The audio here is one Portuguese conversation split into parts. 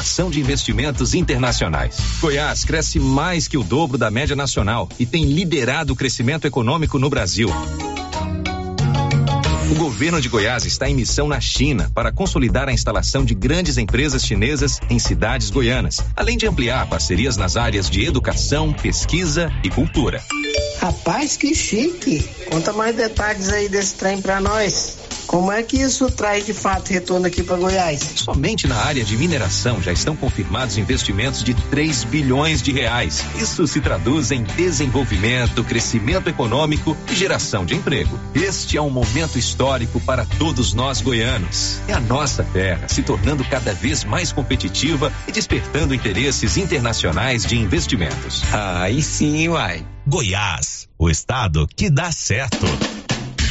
ação de investimentos internacionais. Goiás cresce mais que o dobro da média nacional e tem liderado o crescimento econômico no Brasil. O governo de Goiás está em missão na China para consolidar a instalação de grandes empresas chinesas em cidades goianas, além de ampliar parcerias nas áreas de educação, pesquisa e cultura. Rapaz, que chique! Conta mais detalhes aí desse trem para nós. Como é que isso traz de fato retorno aqui para Goiás? Somente na área de mineração já estão confirmados investimentos de 3 bilhões de reais. Isso se traduz em desenvolvimento, crescimento econômico e geração de emprego. Este é um momento histórico para todos nós goianos. É a nossa terra se tornando cada vez mais competitiva e despertando interesses internacionais de investimentos. Aí sim, uai. Goiás, o estado que dá certo.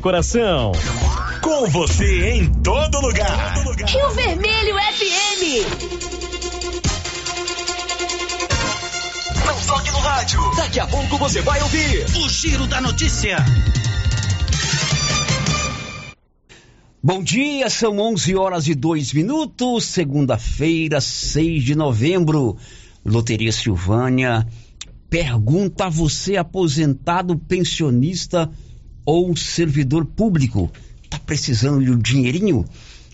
coração. Com você em todo lugar. Rio Vermelho FM. Não toque no rádio. Daqui a pouco você vai ouvir o Giro da Notícia. Bom dia, são 11 horas e 2 minutos, segunda-feira, 6 de novembro. Loteria Silvânia pergunta a você, aposentado, pensionista ou servidor público, está precisando de um dinheirinho?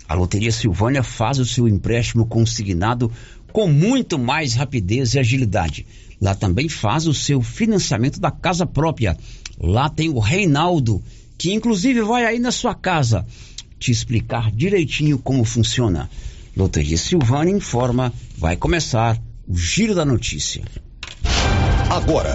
A Loteria Silvânia faz o seu empréstimo consignado com muito mais rapidez e agilidade. Lá também faz o seu financiamento da casa própria. Lá tem o Reinaldo, que inclusive vai aí na sua casa te explicar direitinho como funciona. Loteria Silvânia informa, vai começar o Giro da Notícia. Agora,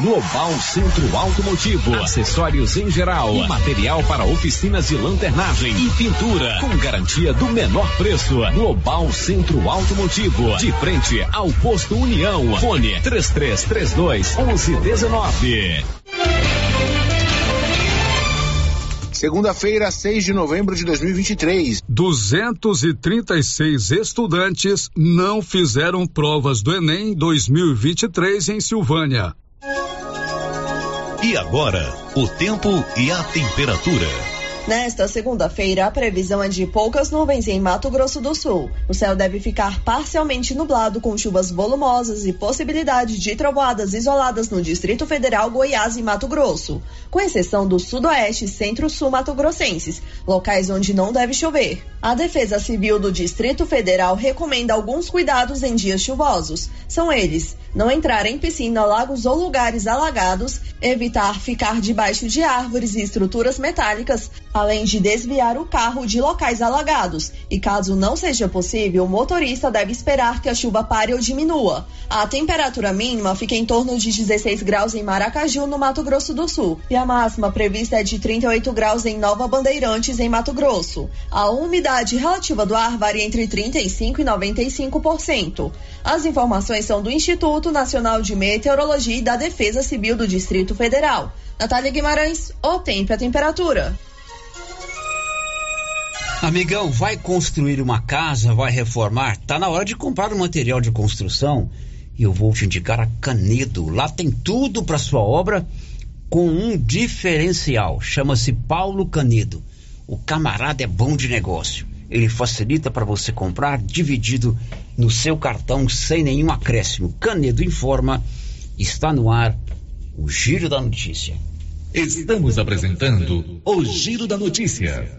Global Centro Automotivo, acessórios em geral, e material para oficinas de lanternagem e pintura, com garantia do menor preço. Global Centro Automotivo, de frente ao posto União. Fone 3332 1119. Segunda-feira, 6 de novembro de 2023. 236 estudantes não fizeram provas do Enem 2023 em Silvânia. E agora, o tempo e a temperatura. Nesta segunda-feira, a previsão é de poucas nuvens em Mato Grosso do Sul. O céu deve ficar parcialmente nublado com chuvas volumosas e possibilidade de trovoadas isoladas no Distrito Federal, Goiás e Mato Grosso, com exceção do sudoeste e centro-sul mato-grossenses, locais onde não deve chover. A Defesa Civil do Distrito Federal recomenda alguns cuidados em dias chuvosos. São eles: não entrar em piscina, lagos ou lugares alagados, evitar ficar debaixo de árvores e estruturas metálicas, além de desviar o carro de locais alagados. E caso não seja possível, o motorista deve esperar que a chuva pare ou diminua. A temperatura mínima fica em torno de 16 graus em Maracaju, no Mato Grosso do Sul, e a máxima prevista é de 38 graus em Nova Bandeirantes, em Mato Grosso. A umidade relativa do ar varia entre 35 e 95%. As informações são do Instituto Nacional de Meteorologia e da Defesa Civil do Distrito Federal. Natália Guimarães, o tempo e a temperatura. Amigão, vai construir uma casa, vai reformar? Tá na hora de comprar o material de construção e eu vou te indicar a Canedo. Lá tem tudo para sua obra com um diferencial. Chama-se Paulo Canedo. O camarada é bom de negócio. Ele facilita para você comprar dividido no seu cartão sem nenhum acréscimo. Canedo informa. Está no ar o Giro da Notícia. Estamos apresentando o Giro da Notícia.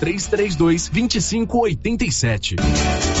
3332 2587.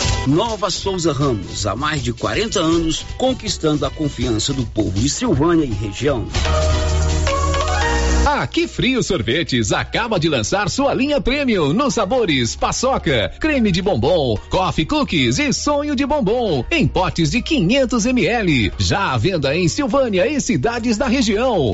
Nova Souza Ramos, há mais de 40 anos, conquistando a confiança do povo de Silvânia e região. A Que Frio Sorvetes acaba de lançar sua linha premium nos sabores paçoca, creme de bombom, coffee cookies e sonho de bombom em potes de 500 ml. Já à venda em Silvânia e cidades da região.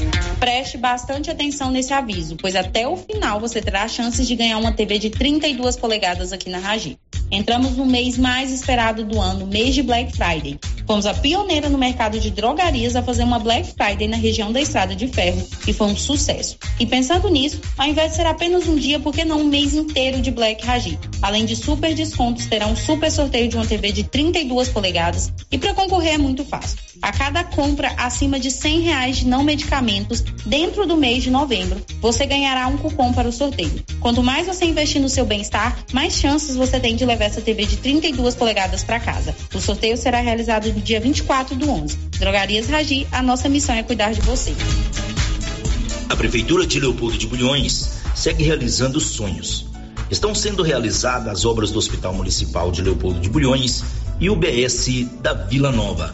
Preste bastante atenção nesse aviso, pois até o final você terá chances de ganhar uma TV de 32 polegadas aqui na Ragi. Entramos no mês mais esperado do ano, mês de Black Friday. Fomos a pioneira no mercado de drogarias a fazer uma Black Friday na região da Estrada de Ferro e foi um sucesso. E pensando nisso, ao invés de ser apenas um dia, por que não um mês inteiro de Black Ragi? Além de super descontos, terá um super sorteio de uma TV de 32 polegadas e para concorrer é muito fácil. A cada compra acima de 100 reais de não medicamentos dentro do mês de novembro, você ganhará um cupom para o sorteio. Quanto mais você investir no seu bem-estar, mais chances você tem de levar essa TV de 32 polegadas para casa. O sorteio será realizado no dia 24 do 11. Drogarias Ragi, a nossa missão é cuidar de você. A Prefeitura de Leopoldo de Bulhões segue realizando sonhos. Estão sendo realizadas as obras do Hospital Municipal de Leopoldo de Bulhões e o BS da Vila Nova.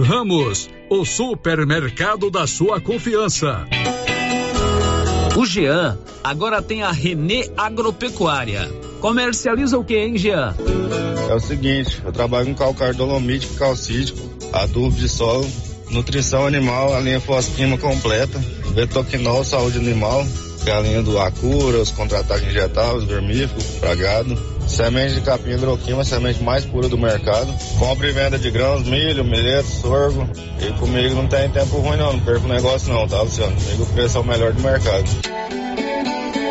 Ramos, o supermercado da sua confiança. O Jean agora tem a Renê Agropecuária. Comercializa o que, hein, Jean? É o seguinte, eu trabalho com calcário dolomítico, calcítico, adubo de solo, nutrição animal, a linha fosquima completa, betoquinol, saúde animal, que é a linha do Acura, os contra-ataques injetáveis, vermífugo, pragado Semente de capim hidroquima, semente mais pura do mercado. Compra e venda de grãos, milho, milheto, sorgo. E comigo não tem tempo ruim não, não perco negócio não, tá, Luciano? Comigo o preço é o melhor do mercado.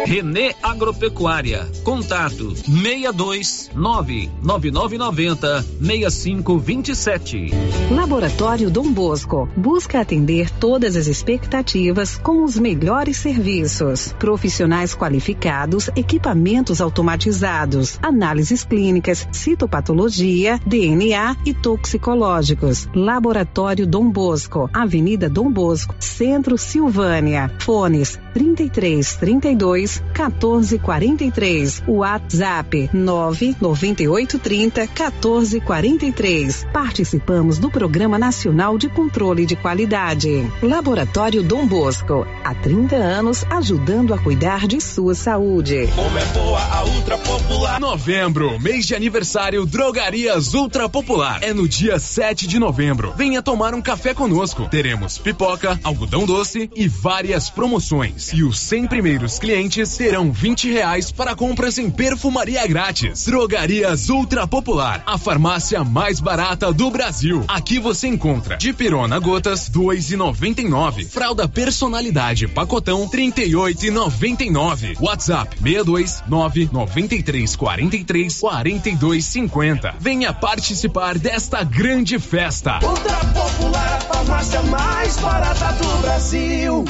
Renê Agropecuária. Contato 62 99990 6527. Laboratório Dom Bosco busca atender todas as expectativas com os melhores serviços. Profissionais qualificados, equipamentos automatizados, análises clínicas, citopatologia, DNA e toxicológicos. Laboratório Dom Bosco, Avenida Dom Bosco, Centro Silvânia. Fones 33 32 14 43. WhatsApp 998 30 14 43. Participamos do Programa Nacional de Controle de Qualidade. Laboratório Dom Bosco. Há 30 anos ajudando a cuidar de sua saúde. Como é boa a Ultra Popular. Novembro, mês de aniversário Drogarias Ultra Popular. É no dia 7 de novembro. Venha tomar um café conosco. Teremos pipoca, algodão doce e várias promoções. E os 100 primeiros clientes terão 20 reais para compras em perfumaria grátis. Drogarias Ultra Popular, a farmácia mais barata do Brasil. Aqui você encontra de pirona gotas 2,99. Fralda personalidade pacotão 38,99. WhatsApp 62 993 43 42 50. Venha participar desta grande festa. Ultra Popular, a farmácia mais barata do Brasil.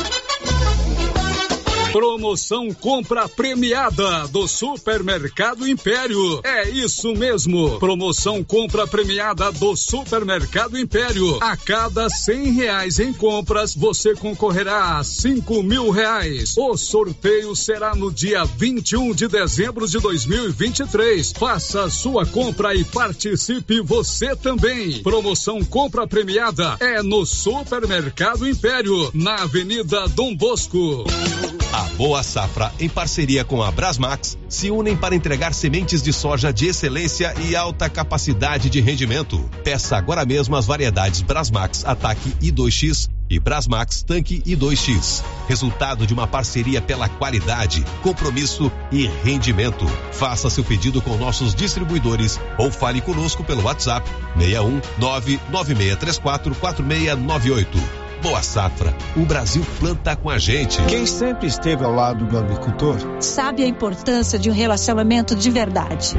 Promoção compra premiada do Supermercado Império. É isso mesmo. Promoção compra premiada do Supermercado Império. A cada cem reais em compras, você concorrerá a cinco mil reais. O sorteio será no dia 21 de dezembro de 2023. Faça sua compra e participe você também. Promoção compra premiada é no Supermercado Império, na Avenida Dom Bosco. A Boa Safra, em parceria com a Brasmax, se unem para entregar sementes de soja de excelência e alta capacidade de rendimento. Peça agora mesmo as variedades Brasmax Ataque I2X e Brasmax Tanque I2X. Resultado de uma parceria pela qualidade, compromisso e rendimento. Faça seu pedido com nossos distribuidores ou fale conosco pelo WhatsApp 61 99634 4698. Boa Safra, o Brasil planta com a gente. Quem sempre esteve ao lado do agricultor sabe a importância de um relacionamento de verdade.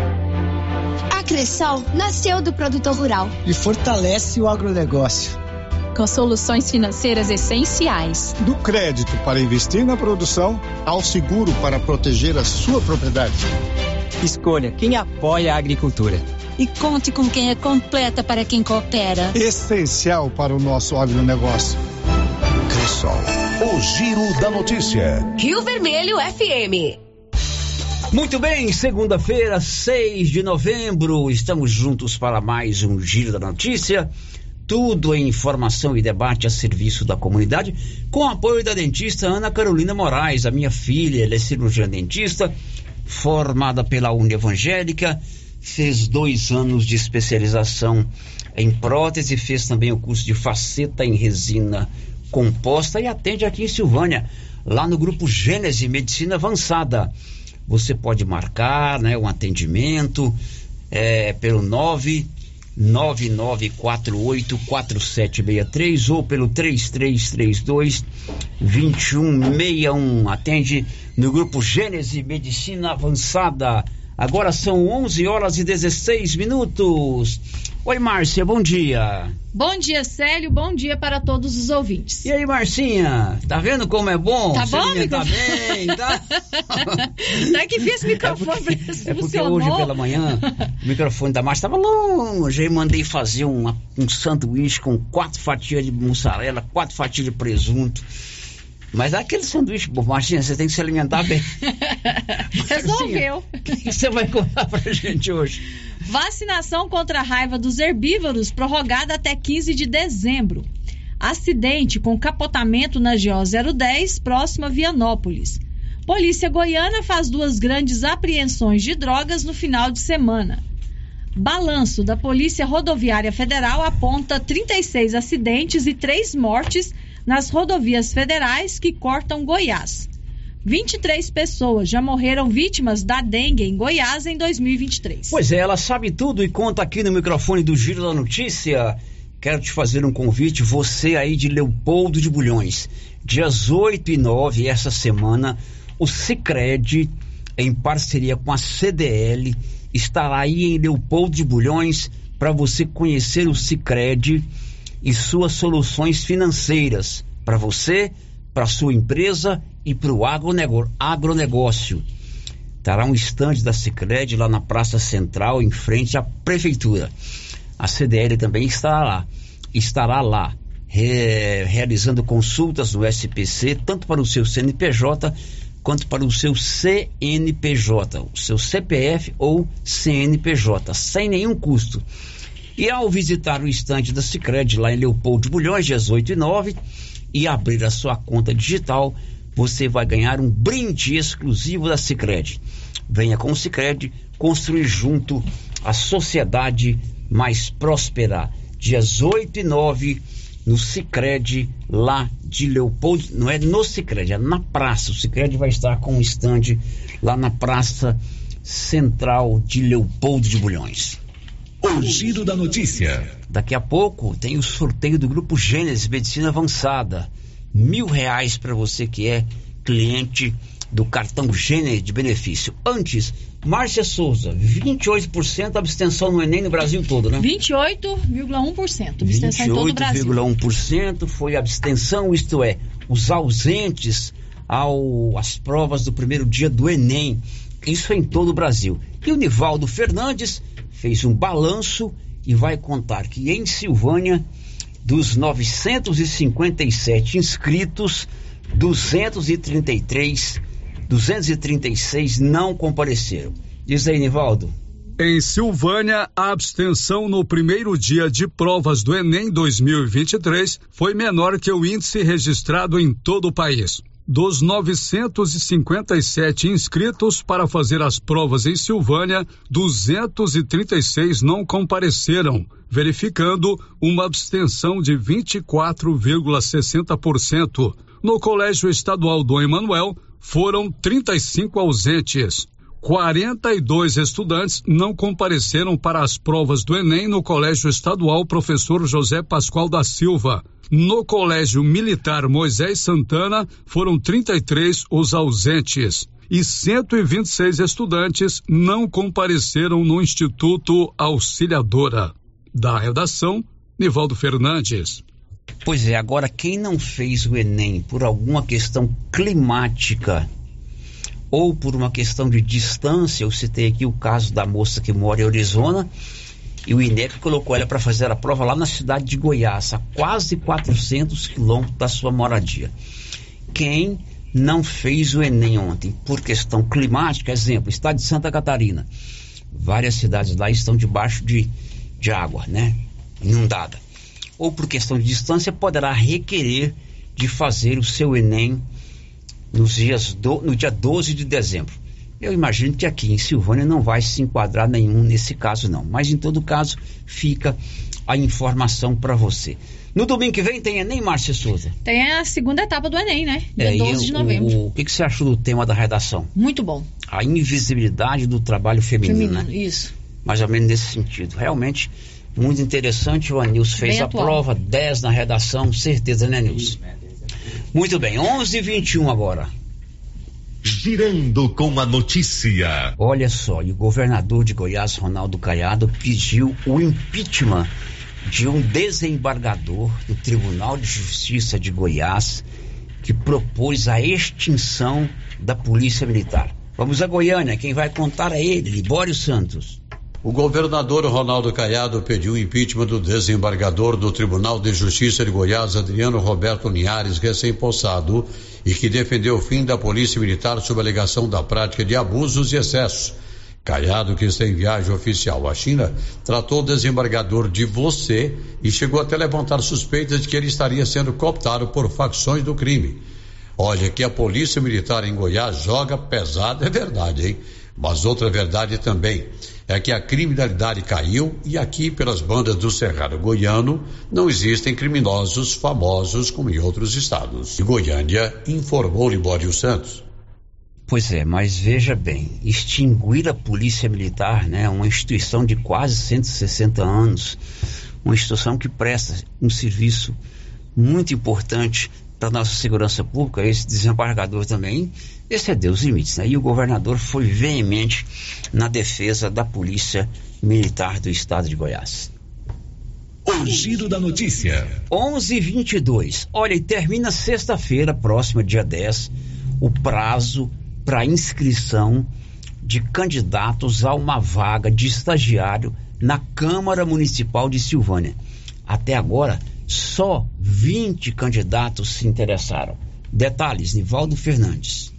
A Cressol nasceu do produtor rural e fortalece o agronegócio. Com soluções financeiras essenciais. Do crédito para investir na produção ao seguro para proteger a sua propriedade. Escolha quem apoia a agricultura e conte com quem é completa para quem coopera. Essencial para o nosso agronegócio. Cressol O Giro da Notícia. Rio Vermelho FM. Muito bem, segunda-feira, 6 de novembro, estamos juntos para mais um Giro da Notícia. Tudo em informação e debate a serviço da comunidade, com apoio da dentista Ana Carolina Moraes, a minha filha, ela é cirurgiã dentista, formada pela Uni Evangélica, fez dois anos de especialização em prótese, fez também o curso de faceta em resina composta e atende aqui em Silvânia, lá no grupo Gênese Medicina Avançada. Você pode marcar né, um atendimento é, pelo 999484763 ou pelo 3332 2161. Atende no grupo Gênese Medicina Avançada. Agora são 11 horas e 16 minutos. Oi, Márcia, bom dia. Bom dia, Célio. Bom dia para todos os ouvintes. E aí, Marcinha? Tá vendo como é bom? Tá bom, Tá bem, tá? tá que fiz microfone é porque, é porque hoje pela manhã o microfone da Márcia estava longe. Aí mandei fazer uma, um sanduíche com quatro fatias de mussarela, quatro fatias de presunto. Mas aquele sanduíche, Marcinha, você tem que se alimentar bem. Resolveu. O que você vai contar pra gente hoje? Vacinação contra a raiva dos herbívoros prorrogada até 15 de dezembro. Acidente com capotamento na GO 010, próxima a Vianópolis. Polícia Goiana faz duas grandes apreensões de drogas no final de semana. Balanço da Polícia Rodoviária Federal aponta 36 acidentes e 3 mortes nas rodovias federais que cortam Goiás. 23 pessoas já morreram vítimas da dengue em Goiás em 2023. Pois é, ela sabe tudo e conta aqui no microfone do Giro da Notícia. Quero te fazer um convite, você aí de Leopoldo de Bulhões. Dias 8 e 9, essa semana, o Cicred, em parceria com a CDL, estará aí em Leopoldo de Bulhões para você conhecer o Cicred e suas soluções financeiras para você, para sua empresa e para o agronegócio. Terá um estande da Sicredi lá na Praça Central, em frente à Prefeitura. A CDL também estará lá. Estará lá re, realizando consultas no SPC, tanto para o seu CNPJ quanto para o seu CNPJ, o seu CPF ou CNPJ, sem nenhum custo. E ao visitar o estande da Sicredi lá em Leopoldo Bulhões, dias 8 e 9, e abrir a sua conta digital, você vai ganhar um brinde exclusivo da Sicredi. Venha com o Sicredi construir junto a sociedade mais próspera. Dias 8 e 9 no Sicredi lá de Leopoldo, não é no Sicredi, é na praça. O Sicredi vai estar com um stand lá na praça central de Leopoldo de Bulhões. O giro da notícia. Daqui a pouco tem o sorteio do grupo Gênesis Medicina Avançada. Mil reais para você que é cliente do cartão Gênesis de benefício. Antes, Márcia Souza, 28% abstenção no Enem no Brasil todo, né? 28,1% abstenção em todo o Brasil. 28,1% foi abstenção, isto é, os ausentes ao, às provas do primeiro dia do Enem. Isso em todo o Brasil. E o Nivaldo Fernandes fez um balanço e vai contar que em Silvânia, dos 957 inscritos, 233, 236 não compareceram. Diz aí, Nivaldo. Em Silvânia, a abstenção no primeiro dia de provas do Enem 2023 foi menor que o índice registrado em todo o país. Dos 957 inscritos para fazer as provas em Silvânia, 236 não compareceram, verificando uma abstenção de 24,60%. No Colégio Estadual do Emanuel, foram 35 ausentes. 42 estudantes não compareceram para as provas do Enem no Colégio Estadual Professor José Pascoal da Silva. No Colégio Militar Moisés Santana, foram 33 os ausentes e 126 estudantes não compareceram no Instituto Auxiliadora. Da redação, Nivaldo Fernandes. Pois é, agora quem não fez o Enem por alguma questão climática ou por uma questão de distância, eu citei aqui o caso da moça que mora em Arizona, e o INEP colocou ela para fazer a prova lá na cidade de Goiás, a quase 400 quilômetros da sua moradia. quem não fez o Enem ontem por questão climática, exemplo, estado de Santa Catarina. Várias cidades lá estão debaixo de, de água, né? Inundada. Ou por questão de distância, poderá requerer de fazer o seu Enem nos dias do, no dia 12 de dezembro. Eu imagino que aqui em Silvânia não vai se enquadrar nenhum nesse caso, não. Mas em todo caso, fica a informação para você. No domingo que vem tem Enem, Márcia Souza? Tem a segunda etapa do Enem, né? Dia é, 12 de novembro. O, o que, que, você achou do tema da redação? Muito bom. A invisibilidade do trabalho feminino, feminino né? Isso. Mais ou menos nesse sentido. Realmente, muito interessante. O Anils fez bem a atual. prova, 10 na redação, certeza, né, Nilson? Muito bem, 11 h 21 agora. Girando com a notícia. Olha só, e o governador de Goiás, Ronaldo Caiado, pediu o impeachment de um desembargador do Tribunal de Justiça de Goiás que propôs a extinção da Polícia Militar. Vamos a Goiânia, quem vai contar é ele, Libório Santos. O governador Ronaldo Caiado pediu o impeachment do desembargador do Tribunal de Justiça de Goiás, Adriano Roberto Linhares, recém-possado, e que defendeu o fim da Polícia Militar sob alegação da prática de abusos e excessos Caiado, que está em viagem oficial à China, tratou o desembargador de você e chegou até levantar suspeitas de que ele estaria sendo cooptado por facções do crime. Olha, que a Polícia Militar em Goiás joga pesado, é verdade, hein? Mas outra verdade também é que a criminalidade caiu e aqui, pelas bandas do Cerrado Goiano, não existem criminosos famosos como em outros estados. E Goiânia informou Libório Santos. Pois é, mas veja bem, extinguir a Polícia Militar, né, uma instituição de quase 160 anos, uma instituição que presta um serviço muito importante para nossa segurança pública, esse desembargador também excedeu os limites. Né? E o governador foi veemente na defesa da Polícia Militar do Estado de Goiás. O giro da notícia. 11:22. Olha, e termina sexta-feira, próxima, dia 10, o prazo para inscrição de candidatos a uma vaga de estagiário na Câmara Municipal de Silvânia. Até agora, só 20 candidatos se interessaram. Detalhes, Nivaldo Fernandes.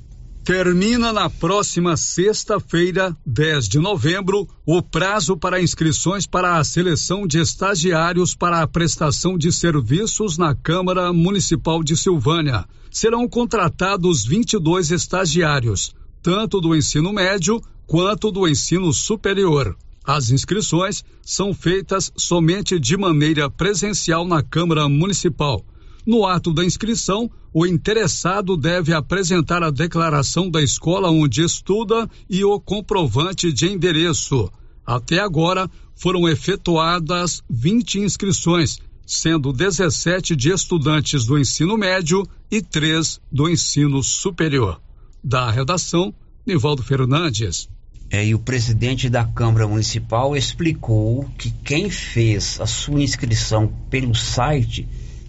Termina na próxima sexta-feira, 10 de novembro, o prazo para inscrições para a seleção de estagiários para a prestação de serviços na Câmara Municipal de Silvânia serão contratados 22 estagiários, tanto do ensino médio quanto do ensino superior. As inscrições são feitas somente de maneira presencial na Câmara Municipal. No ato da inscrição, o interessado deve apresentar a declaração da escola onde estuda e o comprovante de endereço. Até agora, foram efetuadas 20 inscrições, sendo 17 de estudantes do ensino médio e três do ensino superior. Da redação, Nivaldo Fernandes. É, e o presidente da Câmara Municipal explicou que quem fez a sua inscrição pelo site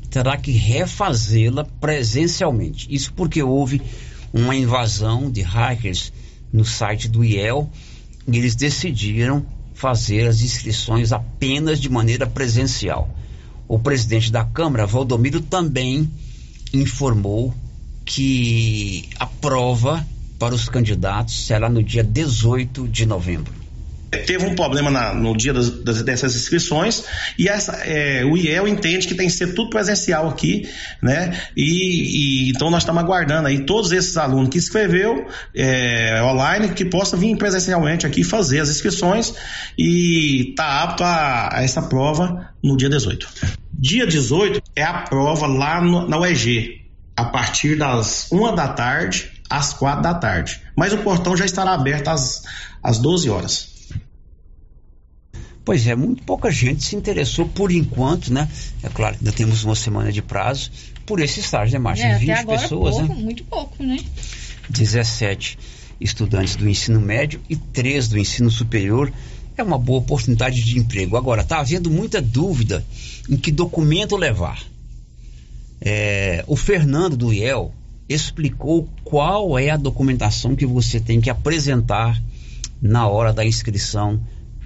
terá que refazê-la presencialmente. Isso porque houve uma invasão de hackers no site do IEL e eles decidiram fazer as inscrições apenas de maneira presencial. O presidente da Câmara, Valdomiro, também informou que a prova para os candidatos será no dia 18 de novembro. Teve um problema na, no dia das, das, dessas inscrições e essa, é, o IEL entende que tem que ser tudo presencial aqui, né? E, e então nós estamos aguardando aí todos esses alunos que escreveu é, online que possam vir presencialmente aqui fazer as inscrições e tá apto a, a essa prova no dia 18. Dia 18 é a prova lá no, na UEG, a partir das 1 da tarde às 4 da tarde. Mas o portão já estará aberto às, às 12 horas. Pois é, muito pouca gente se interessou por enquanto, né? É claro que ainda temos uma semana de prazo por esse estágio, né, Márcia? É, 20 até agora pessoas, pouco, né? Muito pouco, né? 17 estudantes do ensino médio e 3 do ensino superior. É uma boa oportunidade de emprego. Agora, está havendo muita dúvida em que documento levar. É, o Fernando do IEL explicou qual é a documentação que você tem que apresentar na hora da inscrição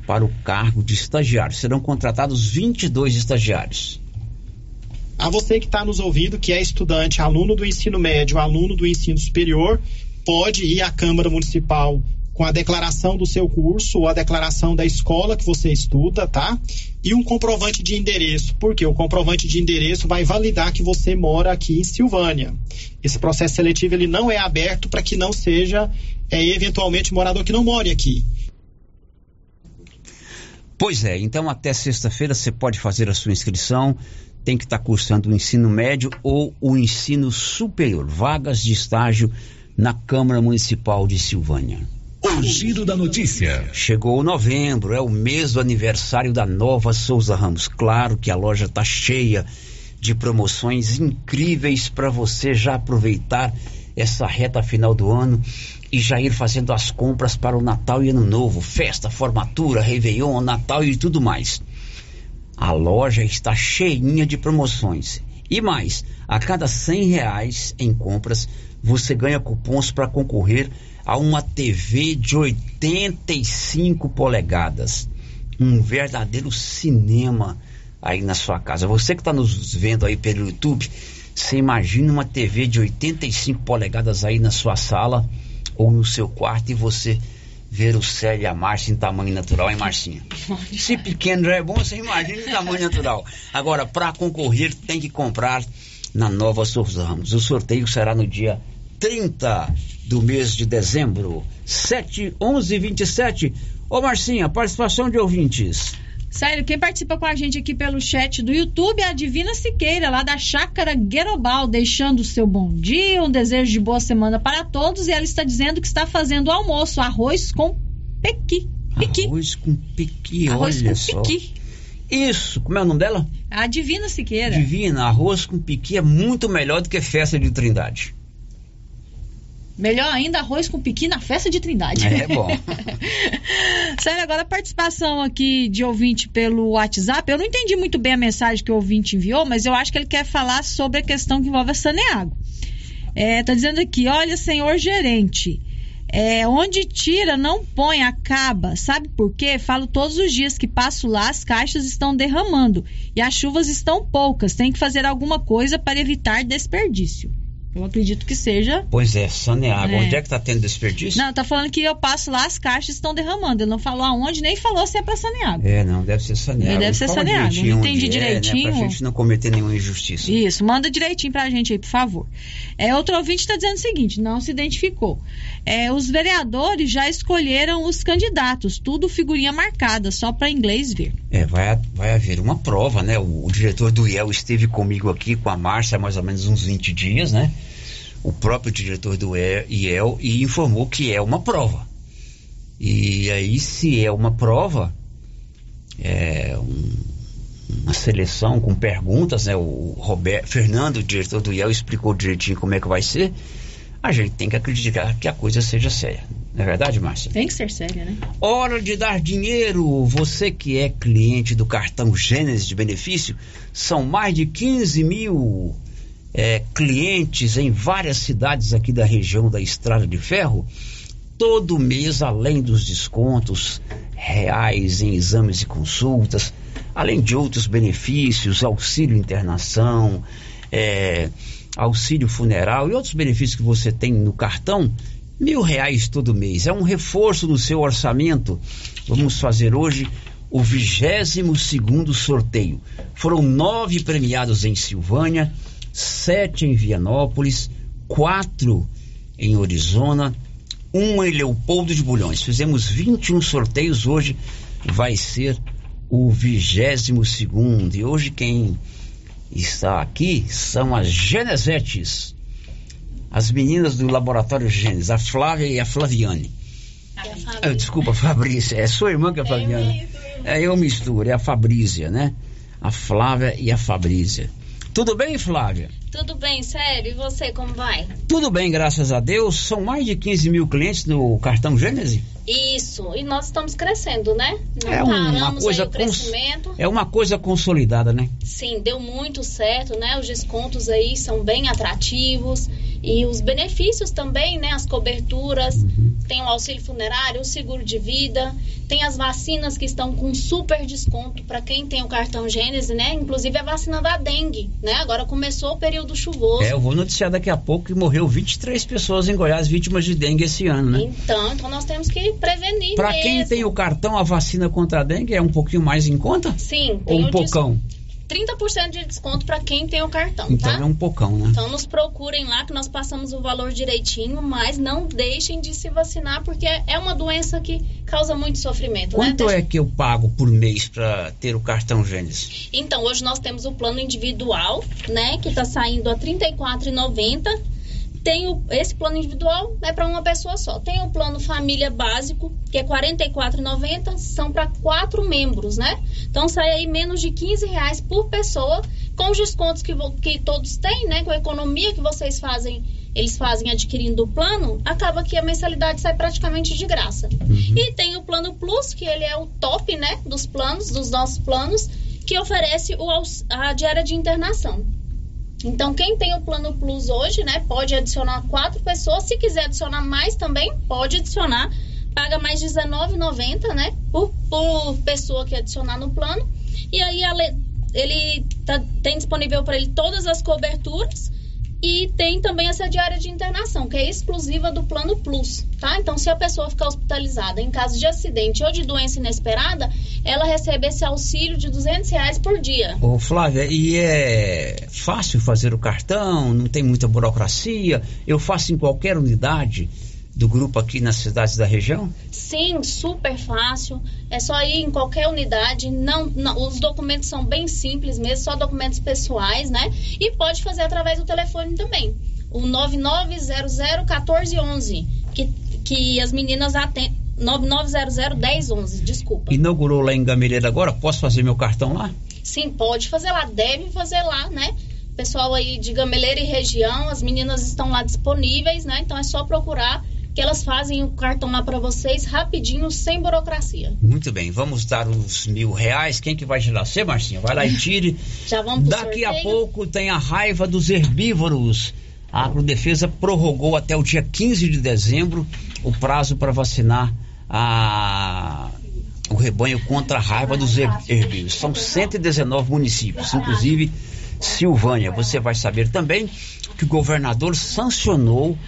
para o cargo de estagiário. Serão contratados 22 estagiários. A você que está nos ouvindo, que é estudante, aluno do ensino médio, aluno do ensino superior, pode ir à Câmara Municipal com a declaração do seu curso ou a declaração da escola que você estuda, tá? E um comprovante de endereço, porque o comprovante de endereço vai validar que você mora aqui em Silvânia. Esse processo seletivo ele não é aberto para que não seja é, eventualmente morador que não more aqui. Pois é, então até sexta-feira você pode fazer a sua inscrição. Tem que estar tá cursando o ensino médio ou o ensino superior. Vagas de estágio na Câmara Municipal de Silvânia. O giro da notícia. Chegou novembro, é o mês do aniversário da nova Souza Ramos. Claro que a loja está cheia de promoções incríveis para você já aproveitar essa reta final do ano e já ir fazendo as compras para o Natal e Ano Novo, festa, formatura, Réveillon, Natal e tudo mais. A loja está cheinha de promoções. E mais, a cada 100 reais em compras, você ganha cupons para concorrer uma TV de 85 polegadas. Um verdadeiro cinema aí na sua casa. Você que está nos vendo aí pelo YouTube, você imagina uma TV de 85 polegadas aí na sua sala ou no seu quarto e você ver o Célio e a Márcia em tamanho natural, hein, Marcinha? Se pequeno já é bom, você imagina em tamanho natural. Agora, para concorrer, tem que comprar na Nova Souza Ramos. O sorteio será no dia 30 do mês de dezembro, 7, 11 e 27. Ô Marcinha, participação de ouvintes. Sério, quem participa com a gente aqui pelo chat do YouTube é a Divina Siqueira, lá da Chácara Guerobal, deixando o seu bom dia, um desejo de boa semana para todos. E ela está dizendo que está fazendo o almoço, arroz com pequi. pequi. Arroz com pequi, arroz olha com só. Isso, como é o nome dela? A Divina Siqueira. Divina, arroz com pequi é muito melhor do que festa de trindade. Melhor ainda, arroz com piqui na festa de Trindade. É bom. Sério, agora a participação aqui de ouvinte pelo WhatsApp. Eu não entendi muito bem a mensagem que o ouvinte enviou, mas eu acho que ele quer falar sobre a questão que envolve a Saneago. É, tá dizendo aqui, olha, senhor gerente, é, onde tira, não põe, acaba. Sabe por quê? Falo todos os dias que passo lá, as caixas estão derramando e as chuvas estão poucas. Tem que fazer alguma coisa para evitar desperdício. Eu acredito que seja. Pois é, Saneago. É. Onde é que tá tendo desperdício? Não, tá falando que eu passo lá, as caixas estão derramando. Ele não falou aonde, nem falou se é pra Saneago. É, não, deve ser Saneago. Deve ser Saneago. Não entendi direitinho. É, né? Pra gente não cometer nenhuma injustiça. Isso, manda direitinho pra gente aí, por favor. É, outro ouvinte está dizendo o seguinte: não se identificou. É, os vereadores já escolheram os candidatos, tudo figurinha marcada, só para inglês ver. É, vai, vai haver uma prova, né? O, o diretor do IEL esteve comigo aqui com a Márcia há mais ou menos uns 20 dias, né? O próprio diretor do IEL e informou que é uma prova. E aí, se é uma prova, é um, uma seleção com perguntas, né? O Roberto, Fernando, o diretor do IEL, explicou direitinho como é que vai ser. A gente tem que acreditar que a coisa seja séria. Não é verdade, Márcia? Tem que ser séria, né? Hora de dar dinheiro. Você que é cliente do cartão Gênesis de benefício, são mais de 15 mil é, clientes em várias cidades aqui da região da Estrada de Ferro, todo mês, além dos descontos reais em exames e consultas, além de outros benefícios, auxílio internação, é, auxílio funeral e outros benefícios que você tem no cartão, mil reais todo mês. É um reforço no seu orçamento. Vamos fazer hoje o 22 segundo sorteio. Foram nove premiados em Silvânia sete em Vianópolis, quatro em Orizona, um em Leopoldo de Bulhões. Fizemos 21 sorteios, hoje vai ser o 22 segundo. E hoje quem está aqui são as Genesetes, as meninas do Laboratório Gênesis, a Flávia e a Flaviane. Ah, desculpa, Fabrícia, é sua irmã que é a Flaviane. É, eu misturo, é a Fabrícia, né? A Flávia e a Fabrícia. Tudo bem, Flávia? Tudo bem, sério. E você, como vai? Tudo bem, graças a Deus. São mais de 15 mil clientes no cartão Gênese? Isso. E nós estamos crescendo, né? Não é uma coisa crescimento. É uma coisa consolidada, né? Sim, deu muito certo, né? Os descontos aí são bem atrativos. E os benefícios também, né? As coberturas, Uhum. tem o auxílio funerário, o seguro de vida, tem as vacinas que estão com super desconto para quem tem o cartão Gênese, né? Inclusive a vacina da dengue, né? Agora começou o período chuvoso. É, eu vou noticiar daqui a pouco que morreu 23 pessoas em Goiás vítimas de dengue esse ano, né? Então, então nós temos que prevenir Para quem tem o cartão, a vacina contra a dengue é um pouquinho mais em conta? Sim, Ou um pocão? 30% de desconto para quem tem o cartão, Então tá? é um pocão, né? Então nos procurem lá que nós passamos o valor direitinho, mas não deixem de se vacinar porque é uma doença que causa muito sofrimento, Quanto né? é que eu pago por mês para ter o cartão Gênesis? Então hoje nós temos o plano individual, né, que tá saindo a R$ 34,90. Tem o, esse plano individual é para uma pessoa só. Tem o plano família básico, que é R$ 44,90, são para quatro membros, né? Então sai aí menos de 15 reais por pessoa, com os descontos que, que todos têm, né? Com a economia que vocês fazem, eles fazem adquirindo o plano, acaba que a mensalidade sai praticamente de graça. E tem o plano Plus, que ele é o top, né? Dos planos, dos nossos planos, que oferece o, a diária de internação. Então, quem tem o plano Plus hoje, né, pode adicionar quatro pessoas. Se quiser adicionar mais também, pode adicionar. Paga mais R$19,90, né, por, por pessoa que adicionar no plano. E aí, ele tá- tem disponível para ele todas as coberturas. E tem também essa diária de internação, que é exclusiva do plano Plus, tá? Então, se a pessoa ficar hospitalizada em caso de acidente ou de doença inesperada, ela recebe esse auxílio de 200 reais por dia. Ô Flávia, e é fácil fazer o cartão? Não tem muita burocracia? Eu faço em qualquer unidade do grupo aqui nas cidades da região? Sim, super fácil. É só ir em qualquer unidade. Não, não- os documentos são bem simples mesmo, só documentos pessoais, né? E pode fazer através do telefone também. O 99001411, que, que as meninas atendem. 99001011, desculpa. Inaugurou lá em Gameleira agora? Posso fazer meu cartão lá? Sim, pode fazer lá, deve fazer lá, né? Pessoal aí de Gameleira e região, as meninas estão lá disponíveis, né? Então é só procurar que elas fazem o cartão lá para vocês rapidinho, sem burocracia. Muito bem, vamos dar os mil reais. Quem que vai tirar? Você, Marcinho? Vai lá e tire. Já vamos pro Daqui a sorteio? pouco tem a raiva dos herbívoros. A Agrodefesa prorrogou até o dia 15 de dezembro o prazo para vacinar a- o rebanho contra a raiva dos her- herbívoros. São 119 municípios, inclusive Silvânia. Você vai saber também que o governador sancionou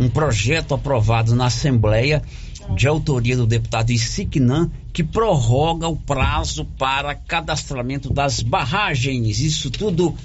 um projeto aprovado na Assembleia de autoria do deputado Isiquinã que prorroga o prazo para cadastramento das barragens. Isso tudo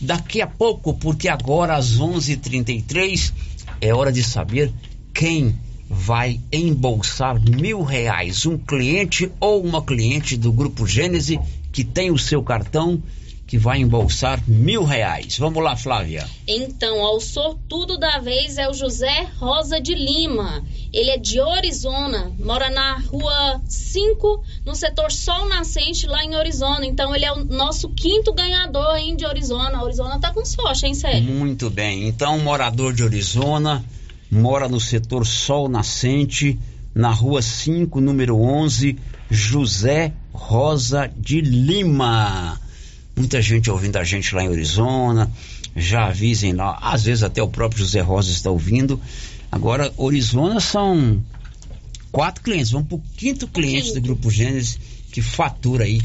daqui a pouco, porque agora às 11:33 é hora de saber quem vai embolsar mil reais. Um cliente ou uma cliente do Grupo Gênese que tem o seu cartão que vai embolsar mil reais. Vamos lá, Flávia. Então, ó, o sortudo da vez é o José Rosa de Lima. Ele é de Orizona, mora na rua 5, no setor Sol Nascente, lá em Orizona. Então, ele é o nosso quinto ganhador aí de Orizona. A Orizona tá com sorte, hein, Célio? Muito bem. Então, morador de Orizona, mora no setor Sol Nascente, na rua 5, número 11, José Rosa de Lima. Muita gente ouvindo a gente lá em Orizona, já avisem lá, às vezes até o próprio José Rosa está ouvindo. Agora, Orizona são quatro clientes, vamos para o quinto cliente do Grupo Gênesis que fatura aí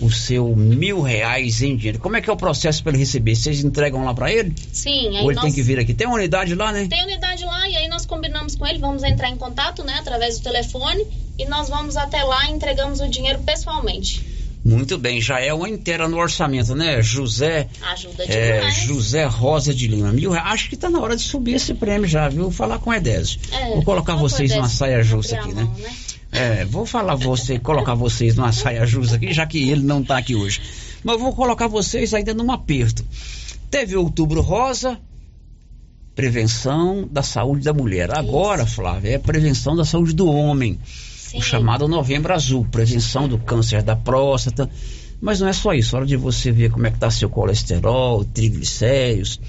o seu mil reais em dinheiro. Como é que é o processo para ele receber? Vocês entregam lá para ele? Sim, Ou ele nós... tem que vir aqui? Tem uma unidade lá, né? Tem unidade lá e aí nós combinamos com ele, vamos entrar em contato, né, através do telefone e nós vamos até lá e entregamos o dinheiro pessoalmente. Muito bem, já é uma inteira no orçamento, né? José, Ajuda é, demais. José Rosa de Lima. Mil reais. Acho que tá na hora de subir esse prêmio já, viu? Vou falar com o Edésio. É, vou colocar vocês numa saia justa aqui, né? mão, né? É, vou falar você, colocar vocês numa saia justa aqui, já que ele não tá aqui hoje. Mas vou colocar vocês ainda num aperto. Teve outubro rosa, prevenção da saúde da mulher. Agora, Flávia, é prevenção da saúde do homem. O chamado novembro azul, prevenção do câncer da próstata. Mas não é só isso, hora de você ver como é que tá seu colesterol, triglicéridos,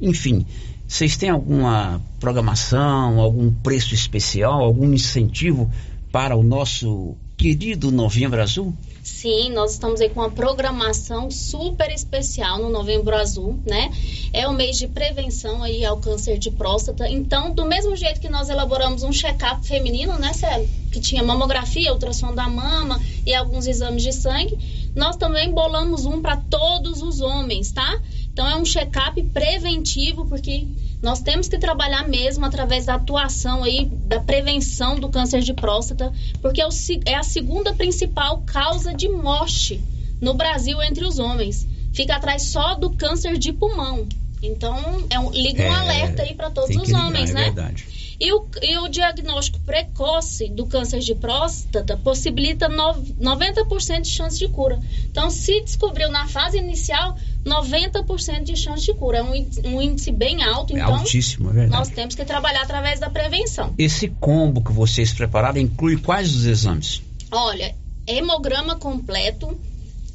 enfim. Vocês têm alguma programação, algum preço especial, algum incentivo para o nosso querido Novembro Azul? Sim, nós estamos aí com uma programação super especial no Novembro Azul, né? É o mês de prevenção aí ao câncer de próstata. Então, do mesmo jeito que nós elaboramos um check-up feminino, né, Célio? Que tinha mamografia, ultrassom da mama e alguns exames de sangue, nós também bolamos um para todos os homens, tá? Então, é um check-up preventivo, porque nós temos que trabalhar mesmo através da atuação aí, da prevenção do câncer de próstata, porque é, é a segunda principal causa de morte no Brasil entre os homens. Fica atrás só do câncer de pulmão. Então, é um, liga um é, alerta aí para todos os ligar, homens, é né? Verdade. E o, e o, diagnóstico precoce do câncer de próstata possibilita no, 90% de chance de cura. Então, se descobriu na fase inicial, 90% de chance de cura. É um, um índice bem alto, é então altíssimo, é verdade. nós temos que trabalhar através da prevenção. Esse combo que vocês prepararam inclui quais os exames? Olha, hemograma completo,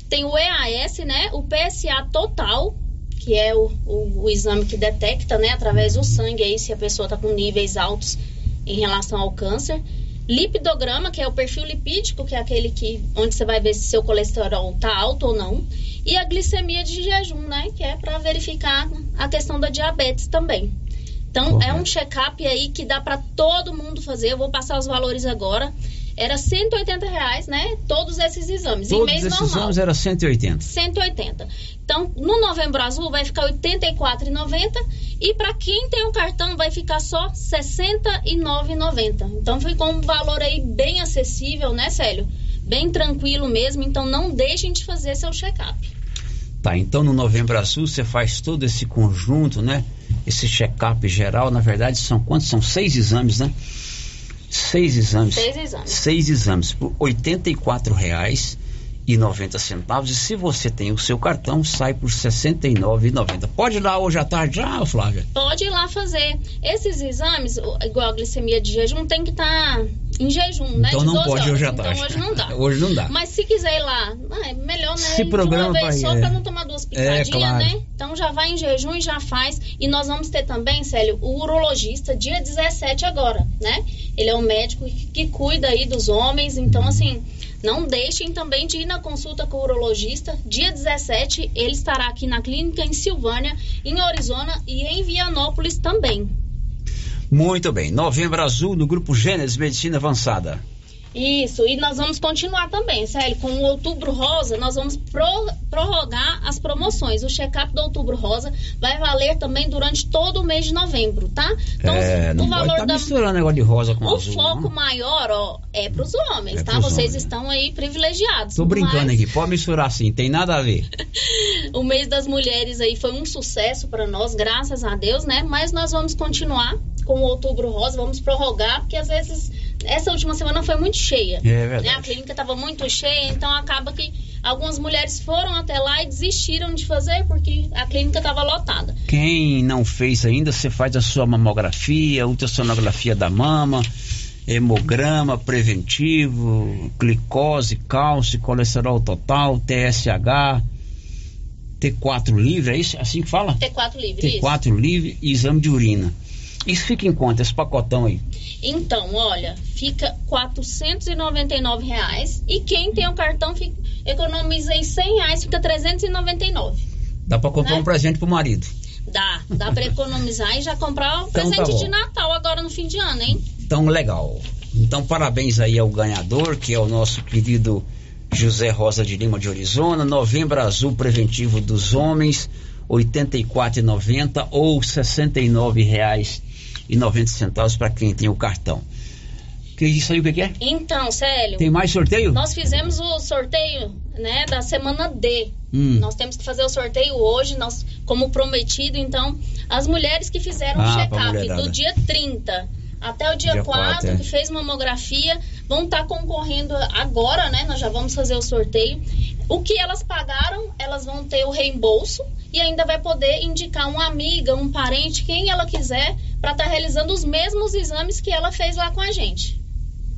tem o EAS, né? O PSA total, que é o, o, o exame que detecta, né, através do sangue aí se a pessoa está com níveis altos em relação ao câncer. Lipidograma, que é o perfil lipídico, que é aquele que onde você vai ver se seu colesterol está alto ou não e a glicemia de jejum, né? Que é para verificar a questão da diabetes também. Então, Correto. é um check-up aí que dá para todo mundo fazer. Eu vou passar os valores agora. Era 180 reais, né? Todos esses exames. Todos em mês esses normal. exames era 180. 180. Então, no Novembro Azul vai ficar 84,90 e para quem tem um cartão vai ficar só 69,90. Então, ficou um valor aí bem acessível, né, Célio? Bem tranquilo mesmo. Então, não deixem de fazer seu check-up. Tá, então no Novembro Azul você faz todo esse conjunto, né? Esse check-up geral, na verdade, são quantos? São seis exames, né? Seis exames. Seis exames. Seis exames por R$ reais e 90 centavos. E se você tem o seu cartão, sai por R$ 69,90. Pode ir lá hoje à tarde já, Flávia? Pode ir lá fazer. Esses exames, igual a glicemia de jejum, tem que estar tá em jejum, né? Então não pode horas. hoje à então, tarde. hoje não dá. hoje não dá. Mas se quiser ir lá, é melhor, né? Se programa de uma vez pra só ir, para é. não tomar duas picadinhas, É, claro. né? Então já vai em jejum e já faz. E nós vamos ter também, Célio, o urologista dia 17 agora, né? Ele é um médico que, que cuida aí dos homens, então assim, não deixem também de ir na consulta com o urologista. Dia 17, ele estará aqui na clínica em Silvânia, em Arizona e em Vianópolis também. Muito bem. Novembro Azul no grupo Gênesis Medicina Avançada. Isso, e nós vamos continuar também, Célio, com o Outubro Rosa, nós vamos pro- prorrogar as promoções. O check-up do Outubro Rosa vai valer também durante todo o mês de novembro, tá? Então, é, o pode valor estar da misturando negócio de rosa com o azul. foco não. maior, ó, é pros homens, É tá? Vocês homens. estão aí privilegiados. Tô brincando mas aqui, pode misturar assim, tem nada a ver. O mês das mulheres aí foi um sucesso para nós, graças a Deus, né? Mas nós vamos continuar com o Outubro Rosa, vamos prorrogar, porque às vezes essa última semana foi muito cheia. É verdade. né? A clínica estava muito cheia, então acaba que algumas mulheres foram até lá e desistiram de fazer porque a clínica estava lotada. Quem não fez ainda, você faz a sua mamografia, ultrassonografia da mama, hemograma preventivo, glicose, cálcio, colesterol total, TSH, T4 livre, é isso? Assim que fala? T4 livre, isso. T4 livre e exame de urina. Isso fica em quanto, esse pacotão aí? Então, olha, fica 499 reais e quem tem o cartão fica, economiza aí 100 reais, fica 399. Dá pra comprar Né? um presente pro marido. Dá, dá para economizar e já comprar um Então tá presente bom. de Natal agora no fim de ano, hein? Então, legal. Então, parabéns aí ao ganhador, que é o nosso querido José Rosa de Lima de Arizona. Novembro Azul Preventivo dos Homens, R$ 84,90 ou R$ 69,90 para quem tem o cartão. Que isso aí, o que é? Então, Célio. Tem mais sorteio? Nós fizemos o sorteio, né, da semana D. Hum. Nós temos que fazer o sorteio hoje, nós, como prometido. Então, as mulheres que fizeram Ah, o check-up do dia 30 até o dia, Dia 4, quatro, é. que fez mamografia, vão estar concorrendo agora, né? Nós já vamos fazer o sorteio. O que elas pagaram, elas vão ter o reembolso e ainda vai poder indicar uma amiga, um parente, quem ela quiser, para estar realizando os mesmos exames que ela fez lá com a gente.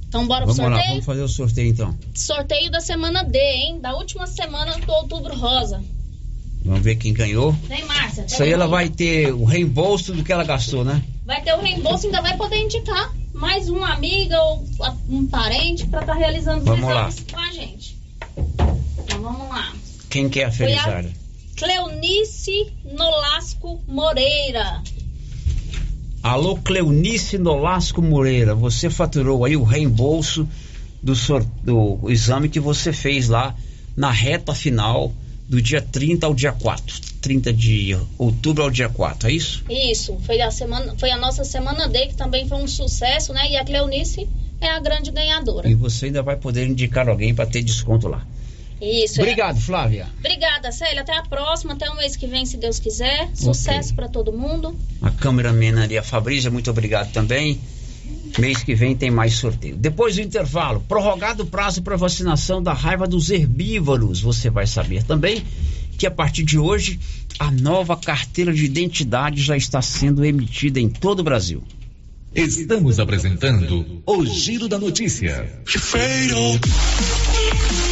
Então, bora pro Vamos lá, sorteio? vamos fazer o sorteio então. Sorteio da semana D, hein? Da última semana do Outubro Rosa. Vamos ver quem ganhou. Vem, Márcia. Isso aí ela vai ter o reembolso do que ela gastou, né? Vai ter o reembolso, ainda vai poder indicar mais uma amiga ou um parente para estar tá realizando vamos os exames lá. com a gente. Vamos lá. Quem que é a felizarda? Cleonice Nolasco Moreira. Alô, Cleonice Nolasco Moreira, você faturou aí o reembolso do, do exame que você fez lá na reta final do dia 30 ao dia 4. 30 de outubro ao dia 4, é isso? Isso, foi a, semana, foi a nossa semana D, que também foi um sucesso, né? E a Cleonice é a grande ganhadora. E você ainda vai poder indicar alguém para ter desconto lá. Isso. É. Obrigado, é. Flávia. Obrigada, Célia. Até a próxima, até o mês que vem, se Deus quiser. Sucesso okay. para todo mundo. A câmera Maria Fabrícia, muito obrigado também. Mês que vem tem mais sorteio. Depois do intervalo, prorrogado o prazo para vacinação da raiva dos herbívoros. Você vai saber também que a partir de hoje a nova carteira de identidade já está sendo emitida em todo o Brasil. Estamos apresentando o Giro da Notícia.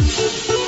Thank you.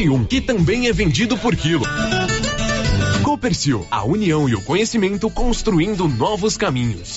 1051, que também é vendido por quilo. Copercil, a união e o conhecimento construindo novos caminhos.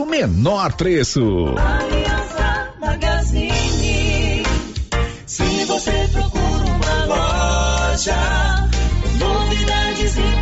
do menor preço. Aliança Magazine. Se você procura uma loja, novidades e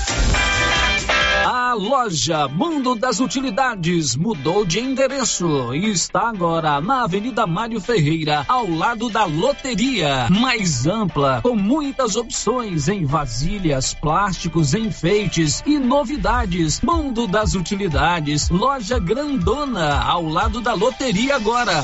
A loja Mundo das Utilidades mudou de endereço e está agora na Avenida Mário Ferreira, ao lado da loteria. Mais ampla, com muitas opções em vasilhas, plásticos, enfeites e novidades. Mundo das Utilidades, loja grandona, ao lado da loteria agora.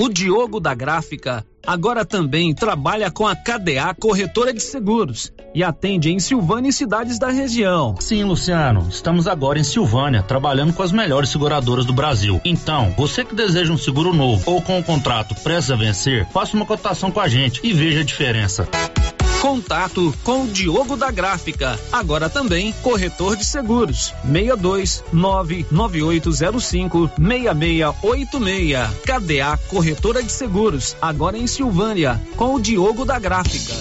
O Diogo da Gráfica agora também trabalha com a KDA Corretora de Seguros e atende em Silvânia e cidades da região. Sim, Luciano, estamos agora em Silvânia, trabalhando com as melhores seguradoras do Brasil. Então, você que deseja um seguro novo ou com um contrato prestes a vencer, faça uma cotação com a gente e veja a diferença. Contato com o Diogo da Gráfica, agora também corretor de seguros. 62 99805 6686. KDA Corretora de Seguros, agora em Silvânia, com o Diogo da Gráfica.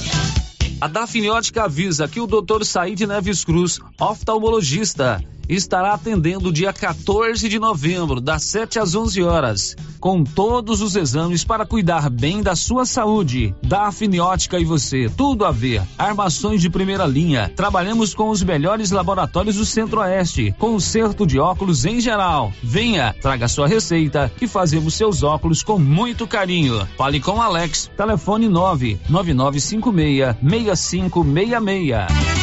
A Dafniótica avisa que o Dr. Said Neves Cruz, oftalmologista, estará atendendo dia 14 de novembro, das 7 às 11 horas, com todos os exames para cuidar bem da sua saúde. Da Afiniótica e você, tudo a ver. Armações de primeira linha. Trabalhamos com os melhores laboratórios do Centro-Oeste. Conserto de óculos em geral. Venha, traga sua receita que fazemos seus óculos com muito carinho. Fale com Alex. Telefone 99956 6566.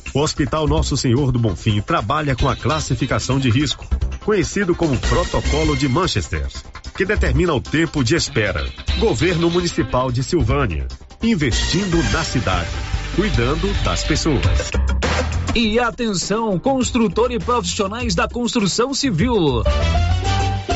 O Hospital Nosso Senhor do Bonfim trabalha com a classificação de risco, conhecido como Protocolo de Manchester, que determina o tempo de espera. Governo Municipal de Silvânia, investindo na cidade, cuidando das pessoas. E atenção, construtor e profissionais da construção civil.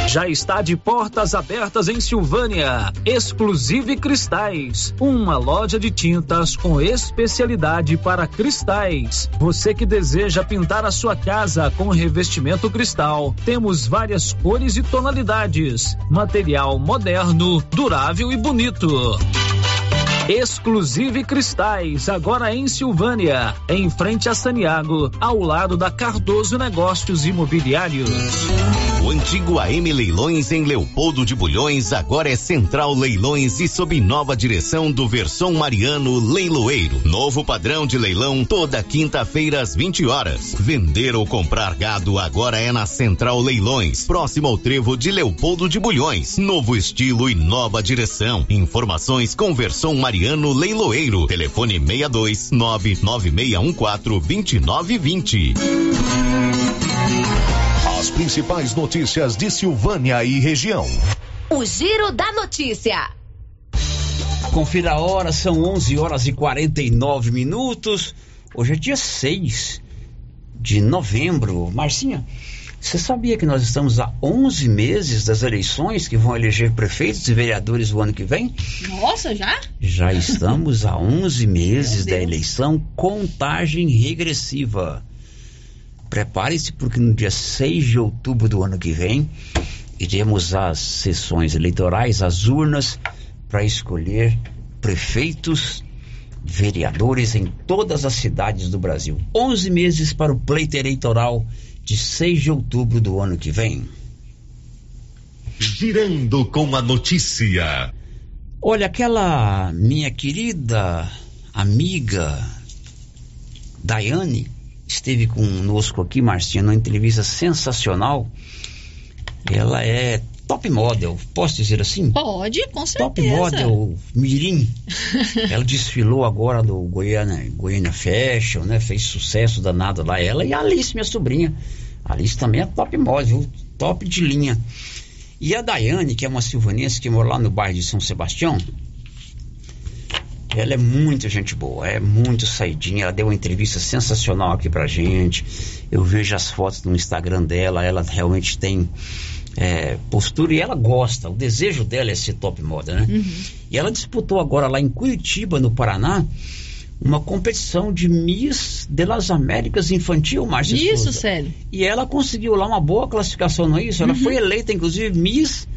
Já está de portas abertas em Silvânia. Exclusive Cristais, uma loja de tintas com especialidade para cristais. Você que deseja pintar a sua casa com revestimento cristal, temos várias cores e tonalidades. Material moderno, durável e bonito. Exclusive Cristais, agora em Silvânia, em frente a Saniago, ao lado da Cardoso Negócios Imobiliários. O antigo AM Leilões em Leopoldo de Bulhões agora é Central Leilões e sob nova direção do Versão Mariano Leiloeiro. Novo padrão de leilão toda quinta-feira às 20 horas. Vender ou comprar gado agora é na Central Leilões, próximo ao trevo de Leopoldo de Bulhões. Novo estilo e nova direção. Informações com Versão Mariano Leiloeiro. Telefone 62 99614 2920. As principais notícias de Silvânia e região. O Giro da Notícia. Confira a hora, são 11 horas e 49 minutos. Hoje é dia 6 de novembro. Marcinha, você sabia que nós estamos há 11 meses das eleições que vão eleger prefeitos e vereadores o ano que vem? Nossa, já? Já estamos há 11 meses da eleição, contagem regressiva. Prepare-se porque no dia 6 de outubro do ano que vem iremos às sessões eleitorais, às urnas, para escolher prefeitos, vereadores em todas as cidades do Brasil. 11 meses para o pleito eleitoral de 6 de outubro do ano que vem. Girando com a notícia. Olha, aquela minha querida amiga Daiane esteve conosco aqui, Marcinha, numa entrevista sensacional. Ela é top model, posso dizer assim? Pode, com certeza. Top model Mirim. ela desfilou agora no Goiânia, Goiânia Fashion, né? Fez sucesso danado lá. Ela e a Alice, minha sobrinha. A Alice também é top model, top de linha. E a Daiane, que é uma silvanense que mora lá no bairro de São Sebastião, ela é muito gente boa, é muito saidinha. Ela deu uma entrevista sensacional aqui pra gente. Eu vejo as fotos no Instagram dela, ela realmente tem é, postura e ela gosta. O desejo dela é ser top moda, né? Uhum. E ela disputou agora lá em Curitiba, no Paraná, uma competição de Miss de las Américas Infantil, Márcia Isso, Souza. Célio. E ela conseguiu lá uma boa classificação, não é isso? Ela Uhum. foi eleita, inclusive, Miss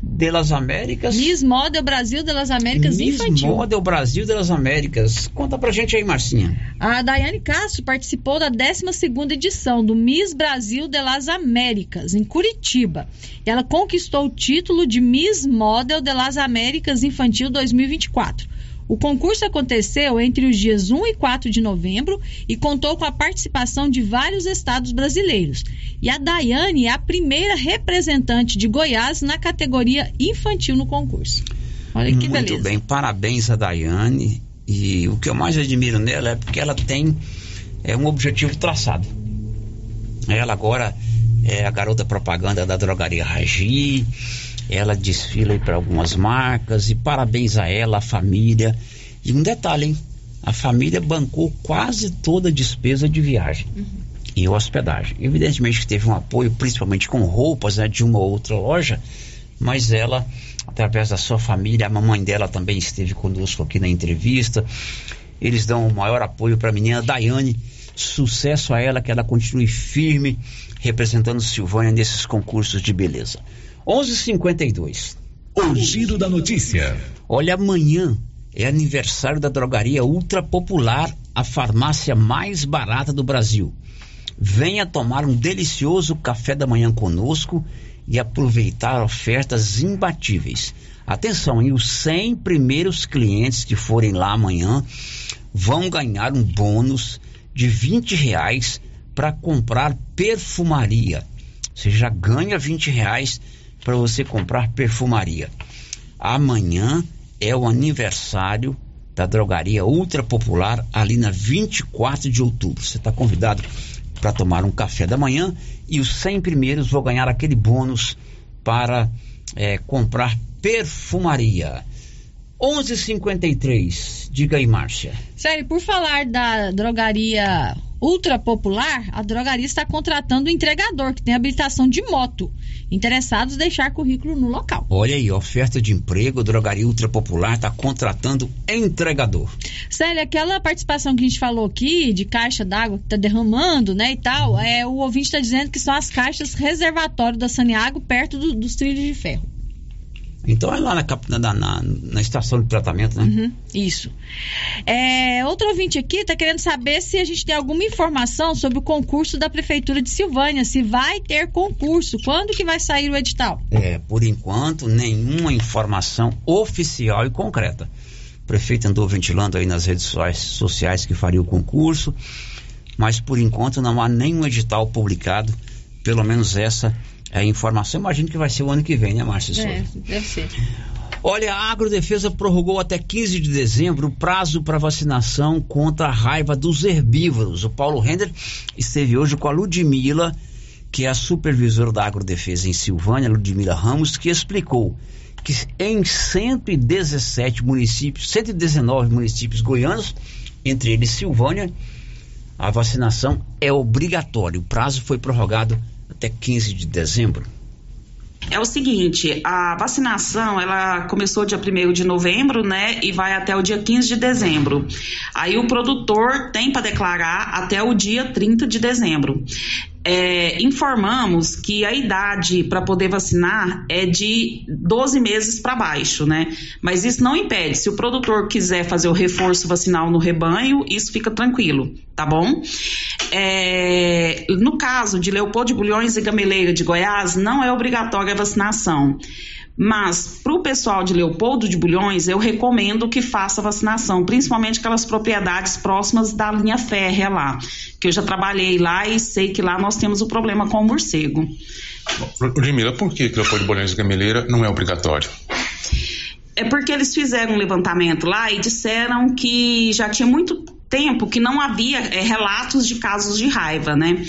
de las Américas. Miss Model Brasil das Américas Miss Infantil. Model Brasil das Américas. Conta pra gente aí, Marcinha. A Daiane Castro participou da 12ª edição do Miss Brasil de las Américas, em Curitiba. Ela conquistou o título de Miss Model de las Américas Infantil 2024. O concurso aconteceu entre os dias 1 e 4 de novembro e contou com a participação de vários estados brasileiros. E a Daiane é a primeira representante de Goiás na categoria infantil no concurso. Olha que Muito beleza. bem, parabéns a Daiane. E o que eu mais admiro nela é porque ela tem é, um objetivo traçado. Ela agora é a garota propaganda da drogaria Ragi. Ela desfila para algumas marcas. E parabéns a ela, a família. E um detalhe, hein? A família bancou quase toda a despesa de viagem e hospedagem. Evidentemente que teve um apoio, principalmente com roupas né, de uma ou outra loja, mas ela, através da sua família, a mamãe dela também esteve conosco aqui na entrevista. Eles dão o maior apoio para a menina Daiane. Sucesso a ela, que ela continue firme, representando Silvânia nesses concursos de beleza. 11:52. O giro da notícia. Olha, amanhã é aniversário da drogaria Ultra Popular, a farmácia mais barata do Brasil. Venha tomar um delicioso café da manhã conosco e aproveitar ofertas imbatíveis. Atenção, hein? Os 100 primeiros clientes que forem lá amanhã vão ganhar um bônus de 20 reais para comprar perfumaria. Você já ganha 20 reais para você comprar perfumaria. Amanhã é o aniversário da drogaria Ultra Popular ali na 24 de outubro. Você está convidado para tomar um café da manhã e os 100 primeiros vão ganhar aquele bônus para eh, comprar perfumaria. 11:53. Diga aí, Márcia. Sério, por falar da drogaria ultra popular, a drogaria está contratando um entregador que tem habilitação de moto. Interessados deixar currículo no local. Olha aí, oferta de emprego, drogaria ultra popular está contratando entregador. Célia, aquela participação que a gente falou aqui de caixa d'água que está derramando, né, e tal, é, o ouvinte está dizendo que são as caixas reservatório da Saniago perto do- dos trilhos de ferro. Então é lá na, na, na- na estação de tratamento, né? Uhum, isso. É, outro ouvinte aqui está querendo saber se a gente tem alguma informação sobre o concurso da Prefeitura de Silvânia, se vai ter concurso, quando que vai sair o edital? É, por enquanto, nenhuma informação oficial e concreta. O prefeito andou ventilando aí nas redes sociais, que faria o concurso, mas por enquanto não há nenhum edital publicado, pelo menos essa é a informação. Imagino que vai ser o ano que vem, né, Márcia? É, deve ser. Olha, a Agrodefesa prorrogou até 15 de dezembro o prazo para vacinação contra a raiva dos herbívoros. O Paulo Render esteve hoje com a Ludmila, que é a supervisora da Agrodefesa em Silvânia, Ludmila Ramos, que explicou que em 117 municípios, 119 municípios goianos, entre eles Silvânia, a vacinação é obrigatória. O prazo foi prorrogado até 15 de dezembro. É o seguinte, a vacinação, ela começou dia 1 de novembro, né, e vai até o dia 15 de dezembro. Aí o produtor tem para declarar até o dia 30 de dezembro. É, informamos que a idade para poder vacinar é de 12 meses para baixo, né? Mas isso não impede. Se o produtor quiser fazer o reforço vacinal no rebanho, isso fica tranquilo, tá bom? É, no caso de Leopoldo de Bulhões e Gameleira de Goiás, não é obrigatória a vacinação. Mas para o pessoal de Leopoldo de Bulhões, eu recomendo que faça vacinação, principalmente aquelas propriedades próximas da linha férrea lá, que eu já trabalhei lá e sei que lá nós temos o problema com o morcego. Ludmila, por que Leopoldo de Bulhões e Gameleira não é obrigatório? É porque eles fizeram um levantamento lá e disseram que já tinha muito tempo que não havia é, relatos de casos de raiva, né?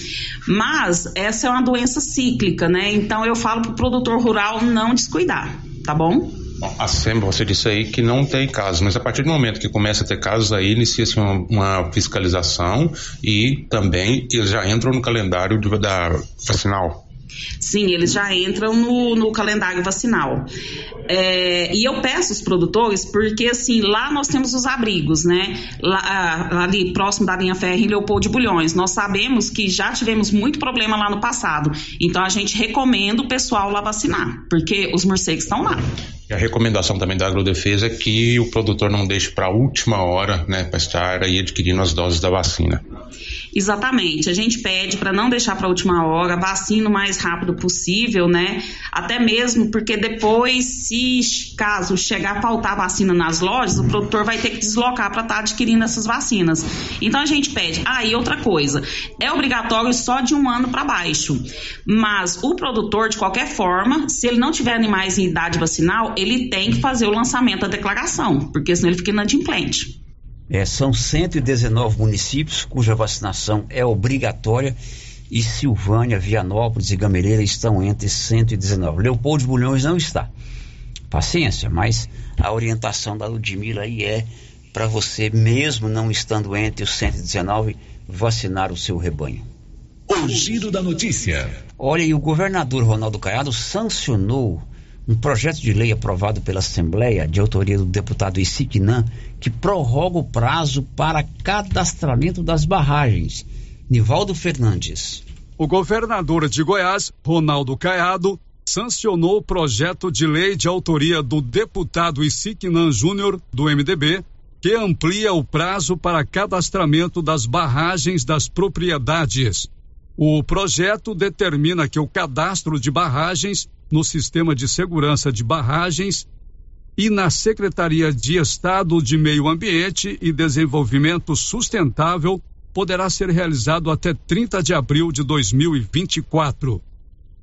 Mas essa é uma doença cíclica, né? Então eu falo para o produtor rural não descuidar, tá bom? A SEMA, você disse aí que não tem casos, mas a partir do momento que começa a ter casos, aí inicia-se uma, uma, fiscalização e também eles já entram no calendário de, da vacinal. Sim, eles já entram no, no calendário vacinal. É, e eu peço os produtores, porque assim, lá nós temos os abrigos, né? Lá, ali próximo da linha férrea em Leopoldo de Bulhões. Nós sabemos que já tivemos muito problema lá no passado. Então a gente recomenda o pessoal lá vacinar, porque os morcegos estão lá. E a recomendação também da agrodefesa é que o produtor não deixe para a última hora, né, para estar aí adquirindo as doses da vacina. Exatamente. A gente pede para não deixar para a última hora, vacina o mais rápido possível, né? Até mesmo porque depois, se caso chegar a faltar vacina nas lojas, o produtor vai ter que deslocar para estar tá adquirindo essas vacinas. Então a gente pede. Ah, outra coisa, é obrigatório só de um ano para baixo. Mas o produtor, de qualquer forma, se ele não tiver animais em idade vacinal, ele tem que fazer o lançamento da declaração, porque senão ele fica inadimplente. É, são 119 municípios cuja vacinação é obrigatória e Silvânia, Vianópolis e Gameleira estão entre 119. Leopoldo Bulhões não está. Paciência, mas a orientação da Ludmilla aí é para você, mesmo não estando entre os 119, vacinar o seu rebanho. O giro da notícia. Olha, e o governador Ronaldo Caiado sancionou um projeto de lei aprovado pela Assembleia, de autoria do deputado Isiquinan, que prorroga o prazo para cadastramento das barragens. Nivaldo Fernandes. O governador de Goiás, Ronaldo Caiado, sancionou o projeto de lei de autoria do deputado Isiquinan Júnior, do MDB, que amplia o prazo para cadastramento das barragens das propriedades. O projeto determina que o cadastro de barragens no Sistema de Segurança de Barragens e na Secretaria de Estado de Meio Ambiente e Desenvolvimento Sustentável poderá ser realizado até 30 de abril de 2024.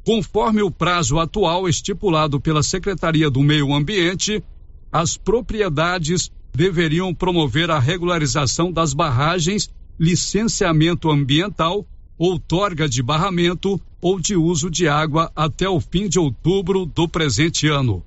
Conforme o prazo atual estipulado pela Secretaria do Meio Ambiente, as propriedades deveriam promover a regularização das barragens, licenciamento ambiental outorga de barramento ou de uso de água até o fim de outubro do presente ano.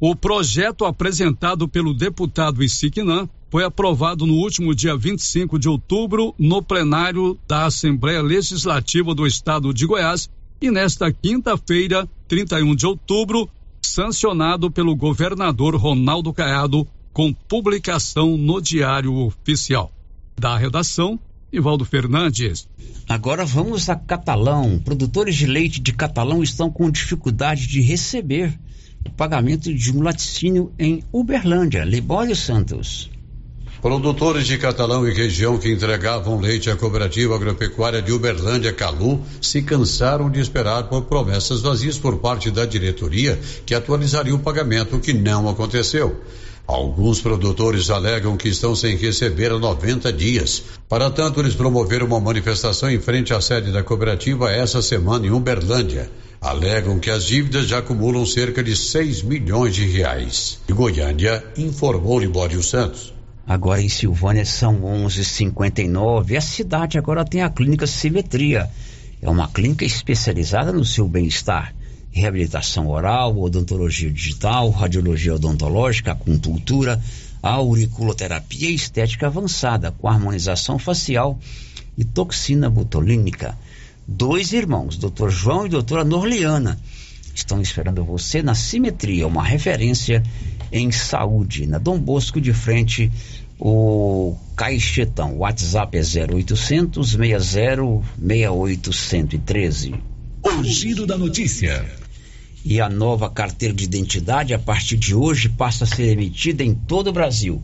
O projeto apresentado pelo deputado Isiquinã foi aprovado no último dia 25 de outubro no plenário da Assembleia Legislativa do Estado de Goiás e nesta quinta-feira, 31 de outubro, sancionado pelo governador Ronaldo Caiado com publicação no Diário Oficial. Da redação, Ivaldo Fernandes. Agora vamos a Catalão. Produtores de leite de Catalão estão com dificuldade de receber o pagamento de um laticínio em Uberlândia. Libório Santos. Produtores de Catalão e região que entregavam leite à cooperativa agropecuária de Uberlândia, Calu, se cansaram de esperar por promessas vazias por parte da diretoria que atualizaria o pagamento, que não aconteceu. Alguns produtores alegam que estão sem receber há 90 dias. Para tanto, eles promoveram uma manifestação em frente à sede da cooperativa essa semana em Uberlândia. Alegam que as dívidas já acumulam cerca de 6 milhões de reais. De Goiânia, informou Libório Santos. Agora em Silvânia são 11:59. A cidade agora tem a clínica Simetria. É uma clínica especializada no seu bem-estar reabilitação oral, odontologia digital, radiologia odontológica, acupuntura, auriculoterapia e estética avançada, com harmonização facial e toxina botulínica. Dois irmãos, Dr. João e doutora Norliana, estão esperando você na Simetria, uma referência em saúde. Na Dom Bosco de frente, o Caixetão. O WhatsApp é 0800 60 68 113. O giro da notícia. E a nova carteira de identidade, a partir de hoje, passa a ser emitida em todo o Brasil.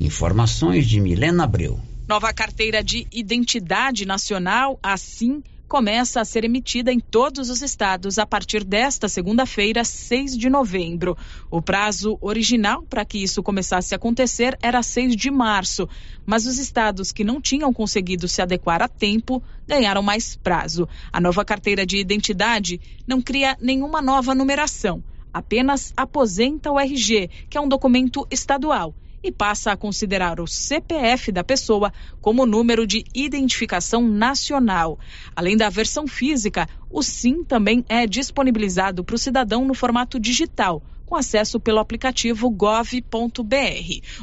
Informações de Milena Abreu. Nova carteira de identidade nacional, assim começa a ser emitida em todos os estados a partir desta segunda-feira, 6 de novembro. O prazo original para que isso começasse a acontecer era 6 de março, mas os estados que não tinham conseguido se adequar a tempo ganharam mais prazo. A nova carteira de identidade não cria nenhuma nova numeração, apenas aposenta o RG, que é um documento estadual e passa a considerar o CPF da pessoa como número de identificação nacional. Além da versão física, o SIM também é disponibilizado para o cidadão no formato digital com acesso pelo aplicativo gov.br.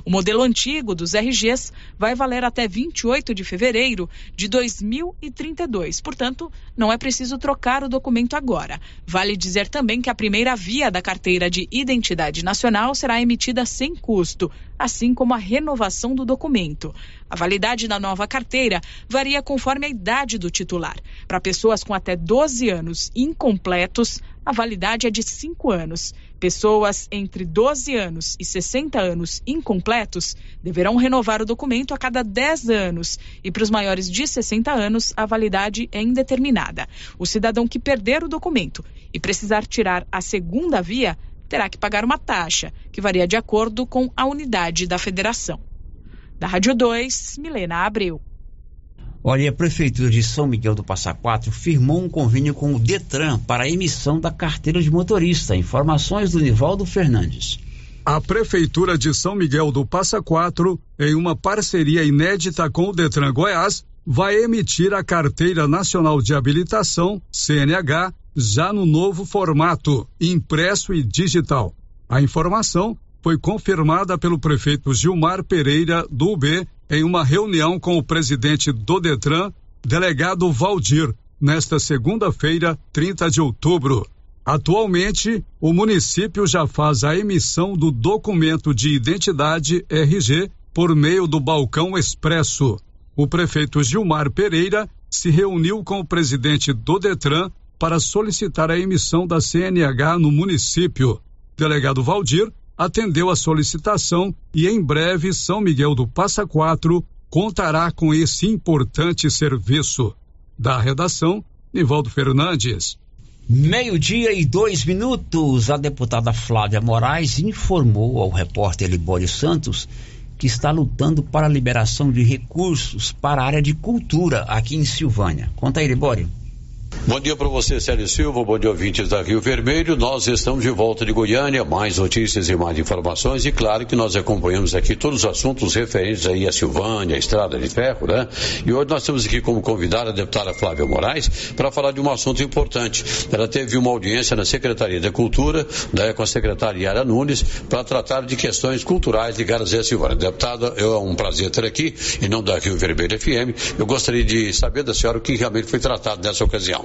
O modelo antigo dos RGs vai valer até 28 de fevereiro de 2032. Portanto, não é preciso trocar o documento agora. Vale dizer também que a primeira via da carteira de identidade nacional será emitida sem custo, assim como a renovação do documento. A validade da nova carteira varia conforme a idade do titular. Para pessoas com até 12 anos incompletos, a validade é de 5 anos. Pessoas entre 12 anos e 60 anos incompletos deverão renovar o documento a cada 10 anos e para os maiores de 60 anos a validade é indeterminada. O cidadão que perder o documento e precisar tirar a segunda via terá que pagar uma taxa, que varia de acordo com a unidade da federação. Da Rádio 2, Milena Abreu. Olha, a Prefeitura de São Miguel do Passa Quatro firmou um convênio com o Detran para a emissão da carteira de motorista. Informações do Nivaldo Fernandes. A Prefeitura de São Miguel do Passa Quatro, em uma parceria inédita com o Detran Goiás, vai emitir a Carteira Nacional de Habilitação, CNH, já no novo formato, impresso e digital. A informação foi confirmada pelo prefeito Gilmar Pereira, do UB, em uma reunião com o presidente do Detran, delegado Valdir, nesta segunda-feira, 30 de outubro. Atualmente, o município já faz a emissão do documento de identidade RG por meio do balcão expresso. O prefeito Gilmar Pereira se reuniu com o presidente do Detran para solicitar a emissão da CNH no município. Delegado Valdir atendeu a solicitação e em breve São Miguel do Passa Quatro contará com esse importante serviço. Da redação, Nivaldo Fernandes. Meio-dia e dois minutos, a deputada Flávia Moraes informou ao repórter Libório Santos que está lutando para a liberação de recursos para a área de cultura aqui em Silvânia. Conta aí, Libório. Bom dia para você, Célio Silva. Bom dia, ouvintes da Rio Vermelho. Nós estamos de volta de Goiânia. Mais notícias e mais informações. E claro que nós acompanhamos aqui todos os assuntos referentes aí a Silvânia, a Estrada de Ferro, né? E hoje nós temos aqui como convidada a deputada Flávia Moraes para falar de um assunto importante. Ela teve uma audiência na Secretaria da Cultura, né, com a secretária Yara Nunes, para tratar de questões culturais ligadas a Silvânia. Deputada, é um prazer ter aqui, em nome da Rio Vermelho FM. Eu gostaria de saber da senhora o que realmente foi tratado nessa ocasião.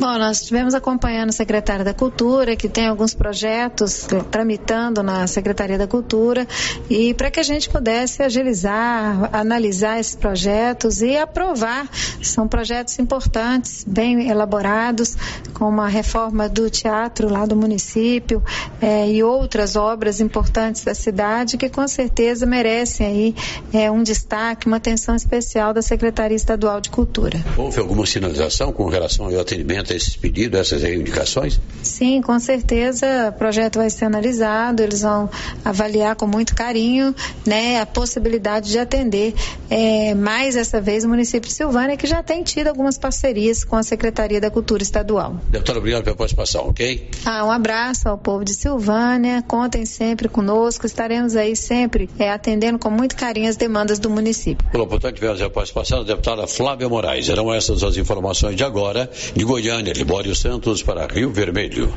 Bom, nós estivemos acompanhando a secretária da Cultura, que tem alguns projetos tramitando na Secretaria da Cultura, e para que a gente pudesse agilizar, analisar esses projetos e aprovar. São projetos importantes, bem elaborados, como a reforma do teatro lá do município eh, e outras obras importantes da cidade que com certeza merecem aí eh, um destaque, uma atenção especial da Secretaria Estadual de Cultura. Houve alguma sinalização com relação ao atendimento a esses pedidos, a essas reivindicações? Sim, com certeza o projeto vai ser analisado, eles vão avaliar com muito carinho né, a possibilidade de atender é, mais essa vez o município de Silvânia, que já tem tido algumas parcerias com a Secretaria da Cultura Estadual. Deputado, obrigado pela participação, ok? Ah, um abraço ao povo de Silvânia, contem sempre conosco, estaremos aí sempre é, atendendo com muito carinho as demandas do município. Pelo portanto, tivemos a participação da deputada Flávia Moraes. Eram essas as informações de agora de Goiânia, Libório Santos para Rio Vermelho.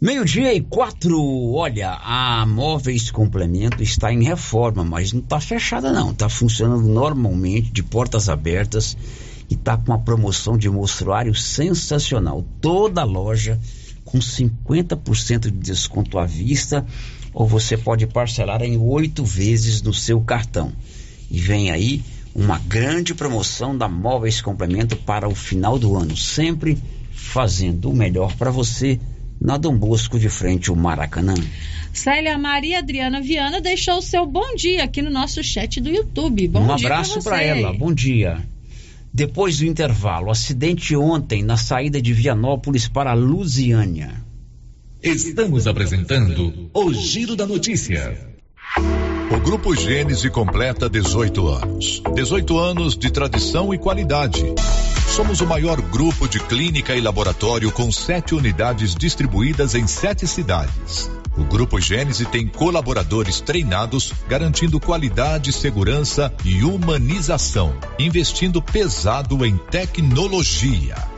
Meio-dia e quatro. Olha, a Móveis Complemento está em reforma, mas não está fechada não. Está funcionando normalmente, de portas abertas e está com uma promoção de mostruário sensacional. Toda loja com 50% de desconto à vista ou você pode parcelar em oito vezes no seu cartão. E vem aí uma grande promoção da Móveis Complemento para o final do ano, sempre fazendo o melhor para você na Dom Bosco de frente ao Maracanã. Célia Maria Adriana Viana deixou o seu bom dia aqui no nosso chat do YouTube. Bom um dia abraço para ela, bom dia. Depois do intervalo, acidente ontem na saída de Vianópolis para Lusiânia. Estamos apresentando o Giro da Notícia. O Grupo Gênese completa 18 anos. 18 anos de tradição e qualidade. Somos o maior grupo de clínica e laboratório com sete unidades distribuídas em sete cidades. O Grupo Gênese tem colaboradores treinados, garantindo qualidade, segurança e humanização, investindo pesado em tecnologia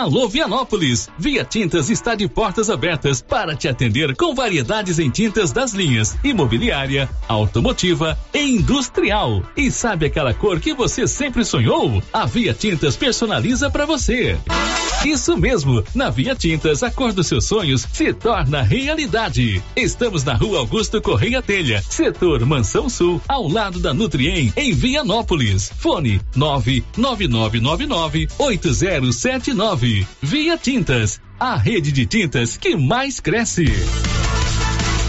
Alô Vianópolis! Via Tintas está de portas abertas para te atender com variedades em tintas das linhas imobiliária, automotiva e industrial. E sabe aquela cor que você sempre sonhou? A Via Tintas personaliza para você. Isso mesmo, na Via Tintas a cor dos seus sonhos se torna realidade. Estamos na Rua Augusto Correia Telha, setor Mansão Sul, ao lado da Nutriem, em Vianópolis. Fone 99999 8079 Via Tintas, a rede de tintas que mais cresce.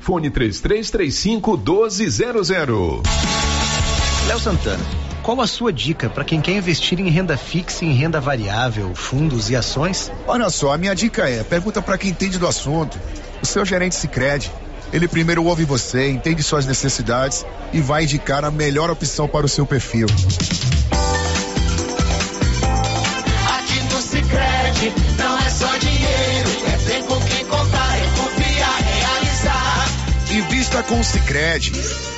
Fone 3335 1200. Léo Santana, qual a sua dica para quem quer investir em renda fixa, em renda variável, fundos e ações? Olha só, a minha dica é: pergunta para quem entende do assunto. O seu gerente se crede. Ele primeiro ouve você, entende suas necessidades e vai indicar a melhor opção para o seu perfil. Aqui no Cicred Com o Cicred.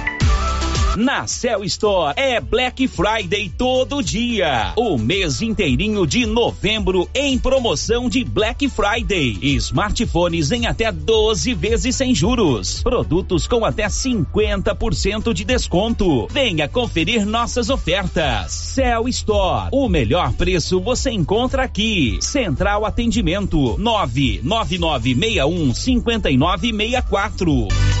Na Cell Store é Black Friday todo dia. O mês inteirinho de novembro em promoção de Black Friday. Smartphones em até 12 vezes sem juros. Produtos com até 50% de desconto. Venha conferir nossas ofertas. Cell Store. O melhor preço você encontra aqui. Central Atendimento 99961 5964.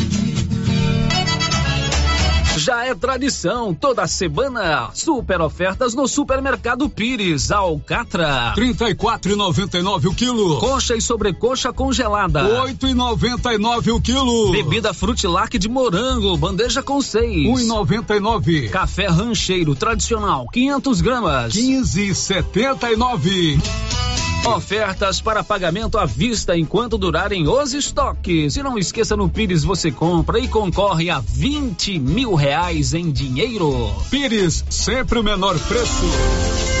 Já é tradição, toda semana, super ofertas no Supermercado Pires, Alcatra. 34,99 o quilo. Coxa e sobrecoxa congelada. 8,99 o quilo. Bebida Frutilac de morango, bandeja com seis. 1,99. Café rancheiro tradicional, 500 gramas. 15,79. Ofertas para pagamento à vista enquanto durarem os estoques. E não esqueça, no Pires você compra e concorre a 20 mil reais em dinheiro. Pires, sempre o menor preço.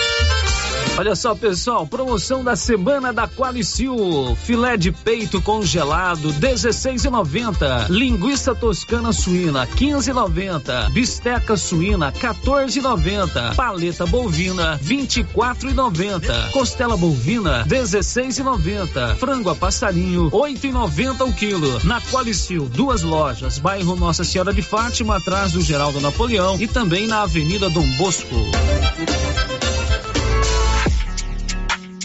Olha só, pessoal, promoção da semana da Qualicil. Filé de peito congelado, 16,90. Linguiça toscana suína, 15,90. Bisteca suína, 14,90. Paleta bovina, 24,90. Costela bovina, 16,90. Frango a passarinho, 8,90 o quilo. Na Qualicil, duas lojas, bairro Nossa Senhora de Fátima, atrás do Geraldo Napoleão e também na Avenida Dom Bosco.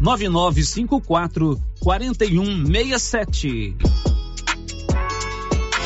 9954 4167.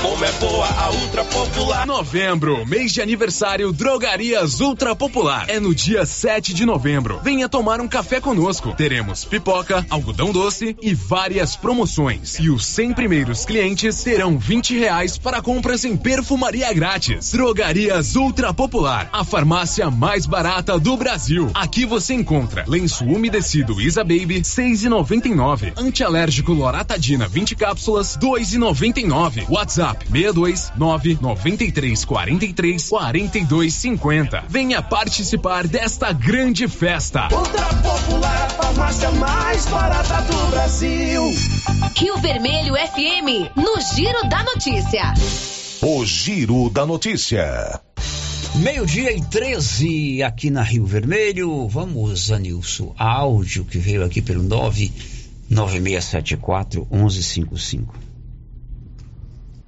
Como é boa a Ultra Popular. Novembro, mês de aniversário Drogarias Ultra Popular. É no dia 7 de novembro. Venha tomar um café conosco. Teremos pipoca, algodão doce e várias promoções. E os 100 primeiros clientes terão 20 reais para compras em perfumaria grátis. Drogarias Ultra Popular, a farmácia mais barata do Brasil. Aqui você encontra lenço umedecido Isa Baby 6,99. Antialérgico Loratadina 20 cápsulas 2,99. WhatsApp 62 993 43 42 50. Venha participar desta grande festa. Ultra Popular, a farmácia mais barata do Brasil. Rio Vermelho FM, no Giro da Notícia. O Giro da Notícia. Meio-dia e 13 aqui na Rio Vermelho. Vamos, Anilson. Áudio que veio aqui pelo 99674 1155.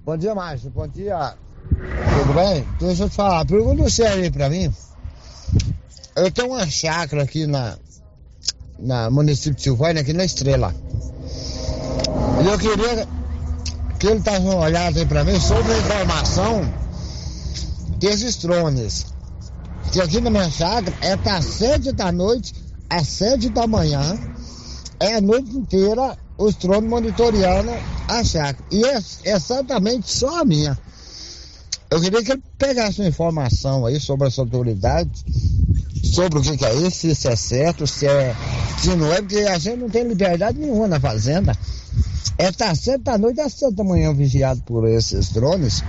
Bom dia, Márcio. Bom dia. Tudo bem? Deixa eu te falar. Pergunta você aí pra mim. Eu tenho uma chácara aqui na, na município de Silvânia, aqui na Estrela. E eu queria que ele desse uma olhada aí pra mim sobre a informação desses drones. Que aqui na minha chácara é das sete da noite às sete da manhã. É a noite inteira os drones monitoreando a chácara. E é exatamente só a minha. Eu queria que ele pegasse uma informação aí sobre as autoridades, sobre o que, que é isso, se isso é certo, se é. Se não é, porque a gente não tem liberdade nenhuma na fazenda. É tá sete da noite às sete da manhã vigiado por esses drones.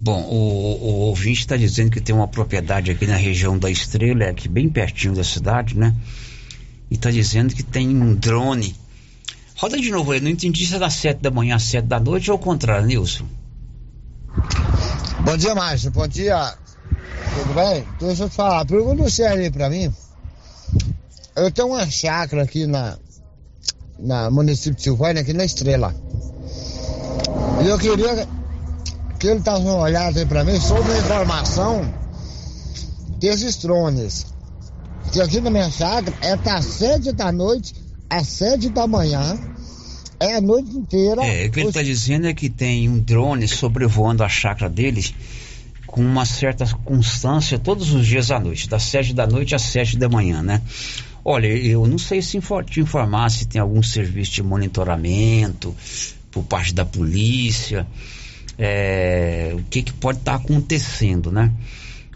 Bom, o, o, o ouvinte está dizendo que tem uma propriedade aqui na região da Estrela, aqui bem pertinho da cidade, né? E está dizendo que tem um drone. Roda de novo aí, não entendi se é das 7 da manhã às 7 da noite ou ao contrário, Nilson. Bom dia, Márcio. Bom dia. Tudo bem? Deixa eu te falar. Pergunta sério aí pra mim. Eu tenho uma chácara aqui na, na município de Silvânia, aqui na Estrela. E eu queria que ele desse uma olhada aí pra mim sobre a informação desses drones. Aqui na minha chácara é das 7 da noite às 7 da manhã. É a noite inteira. É, o que ele está dizendo é que tem um drone sobrevoando a chácara deles com uma certa constância todos os dias à noite, das 7 da noite às 7 da manhã, né? Olha, eu não sei se te informar se tem algum serviço de monitoramento por parte da polícia, é, o que, que pode estar tá acontecendo, né?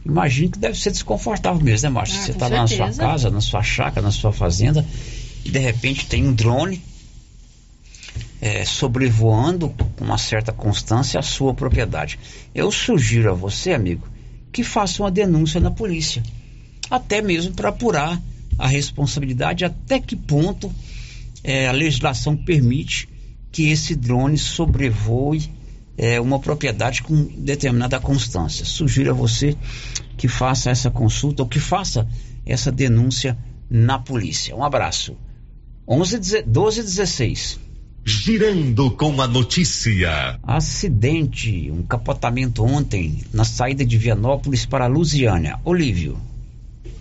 Imagino que deve ser desconfortável mesmo, né, Márcio? Ah, Você está lá na sua casa, na sua chácara, na sua fazenda, e de repente tem um drone é, sobrevoando com uma certa constância a sua propriedade. Eu sugiro a você, amigo, que faça uma denúncia na polícia, até mesmo para apurar a responsabilidade, até que ponto é, a legislação permite que esse drone sobrevoe é, uma propriedade com determinada constância. Sugiro a você que faça essa consulta ou que faça essa denúncia na polícia. Um abraço. 11, 12 16. Girando com a notícia. Acidente, um capotamento ontem na saída de Vianópolis para Lusiânia. Olívio.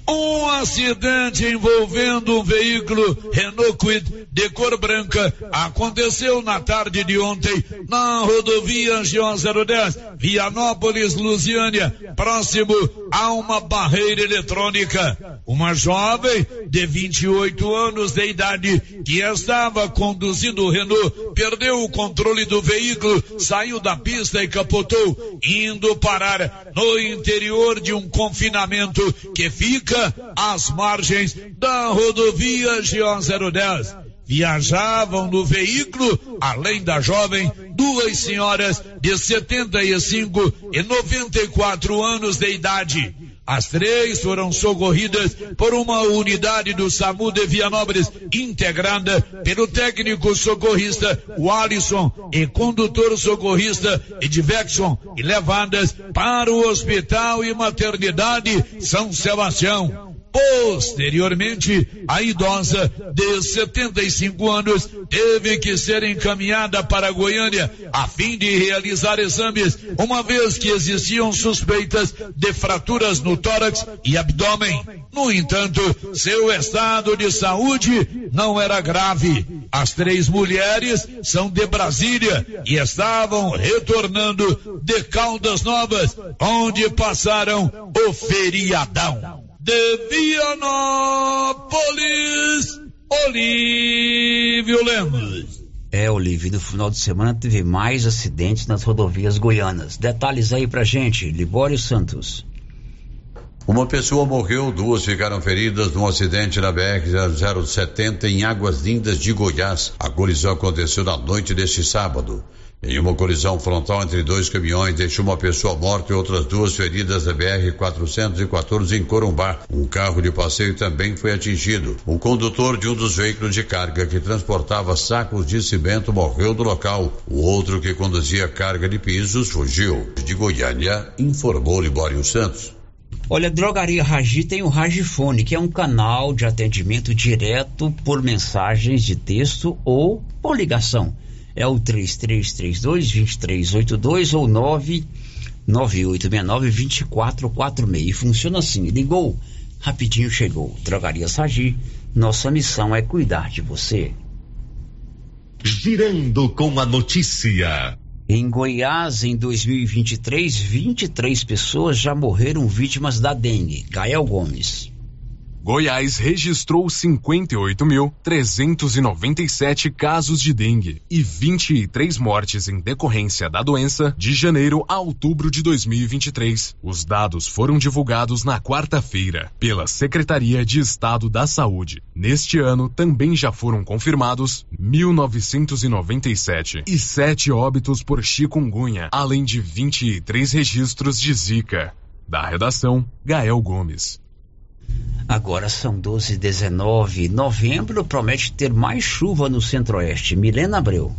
Um acidente envolvendo um veículo Renault Kwid de cor branca aconteceu na tarde de ontem na rodovia GO 010, Vianópolis, Lusiânia, próximo a uma barreira eletrônica. Uma jovem de 28 anos de idade que estava conduzindo o Renault perdeu o controle do veículo, saiu da pista e capotou, indo parar no interior de um confinamento que fica às margens da rodovia GO 010. Viajavam no veículo, além da jovem, duas senhoras de 75 e 94 anos de idade. As três foram socorridas por uma unidade do SAMU de Vianópolis, integrada pelo técnico socorrista Wallison e condutor socorrista Edvexon, e levadas para o Hospital e Maternidade São Sebastião. Posteriormente, a idosa de 75 anos teve que ser encaminhada para Goiânia a fim de realizar exames, uma vez que existiam suspeitas de fraturas no tórax e abdômen. No entanto, seu estado de saúde não era grave. As três mulheres são de Brasília e estavam retornando de Caldas Novas, onde passaram o feriadão de Vianópolis, Olívio Lemos. É, Olívio, no final de semana teve mais acidentes nas rodovias goianas. Detalhes aí pra gente, Libório Santos. Uma pessoa morreu, duas ficaram feridas num acidente na BR-070 em Águas Lindas de Goiás. A colisão aconteceu na noite deste sábado. Em uma colisão frontal entre dois caminhões, deixou uma pessoa morta e outras duas feridas na BR-414 em Corumbá. Um carro de passeio também foi atingido. O condutor de um dos veículos de carga que transportava sacos de cimento morreu no local. O outro que conduzia carga de pisos fugiu. De Goiânia, informou Libório Santos. Olha, a Drogaria Ragi tem o Ragifone, que é um canal de atendimento direto por mensagens de texto ou por ligação é o 3332-2382 ou 99869-2446. Funciona assim, ligou, rapidinho chegou. Drogaria Sagi, nossa missão é cuidar de você. Girando com a notícia. Em Goiás, em 2023, 23 pessoas já morreram vítimas da dengue. Gael Gomes. Goiás registrou 58.397 casos de dengue e 23 mortes em decorrência da doença de janeiro a outubro de 2023. Os dados foram divulgados na quarta-feira pela Secretaria de Estado da Saúde. Neste ano também já foram confirmados 1.997 e 7 óbitos por chikungunya, além de 23 registros de Zika. Da redação, Gael Gomes. Agora são 12 e 19. Novembro promete ter mais chuva no centro-oeste. Milena Abreu.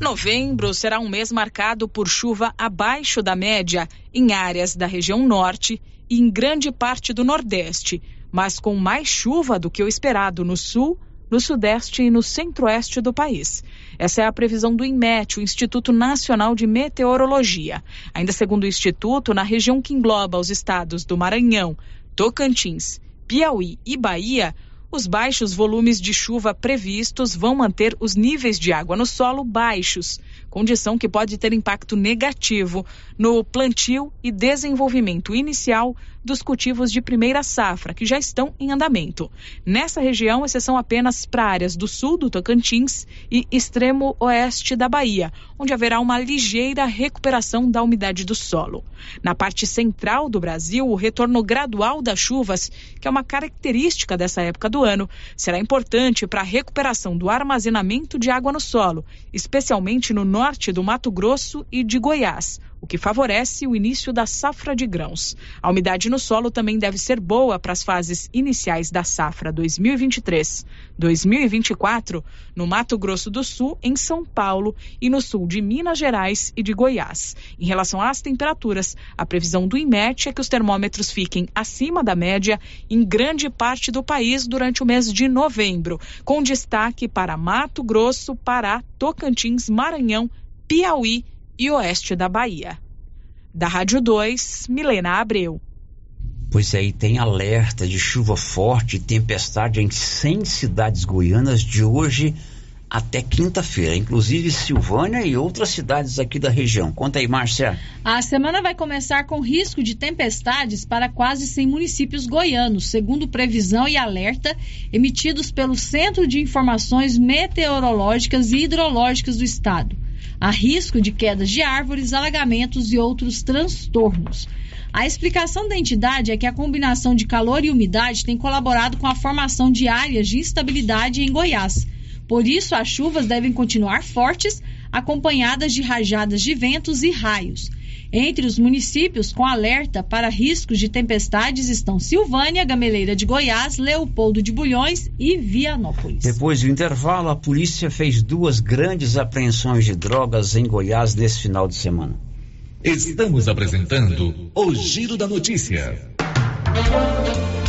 Novembro será um mês marcado por chuva abaixo da média em áreas da região norte e em grande parte do nordeste, mas com mais chuva do que o esperado no sul, no sudeste e no centro-oeste do país. Essa é a previsão do INMET, o Instituto Nacional de Meteorologia. Ainda segundo o Instituto, na região que engloba os estados do Maranhão, Tocantins, Piauí e Bahia, os baixos volumes de chuva previstos vão manter os níveis de água no solo baixos, condição que pode ter impacto negativo no plantio e desenvolvimento inicial dos cultivos de primeira safra, que já estão em andamento. Nessa região, exceção apenas para áreas do sul do Tocantins e extremo oeste da Bahia, onde haverá uma ligeira recuperação da umidade do solo. Na parte central do Brasil, o retorno gradual das chuvas, que é uma característica dessa época do ano, será importante para a recuperação do armazenamento de água no solo, especialmente no norte do Mato Grosso e de Goiás o que favorece o início da safra de grãos. A umidade no solo também deve ser boa para as fases iniciais da safra 2023-2024 no Mato Grosso do Sul, em São Paulo e no sul de Minas Gerais e de Goiás. Em relação às temperaturas, a previsão do IMET é que os termômetros fiquem acima da média em grande parte do país durante o mês de novembro, com destaque para Mato Grosso, Pará, Tocantins, Maranhão, Piauí e oeste da Bahia. Da Rádio 2, Milena Abreu. Pois aí é, tem alerta de chuva forte e tempestade em 100 cidades goianas de hoje até quinta-feira, inclusive Silvânia e outras cidades aqui da região. Conta aí, Márcia. A semana vai começar com risco de tempestades para quase 100 municípios goianos, segundo previsão e alerta emitidos pelo Centro de Informações Meteorológicas e Hidrológicas do Estado. Há risco de quedas de árvores, alagamentos e outros transtornos. A explicação da entidade é que a combinação de calor e umidade tem colaborado com a formação de áreas de instabilidade em Goiás. Por isso, as chuvas devem continuar fortes, acompanhadas de rajadas de ventos e raios. Entre os municípios com alerta para riscos de tempestades estão Silvânia, Gameleira de Goiás, Leopoldo de Bulhões e Vianópolis. Depois do intervalo, a polícia fez duas grandes apreensões de drogas em Goiás nesse final de semana. Estamos apresentando o Giro da Notícia.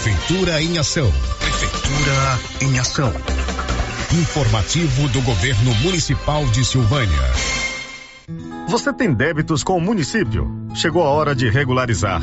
Prefeitura em Ação. Prefeitura em Ação. Informativo do Governo Municipal de Silvânia. Você tem débitos com o município? Chegou a hora de regularizar.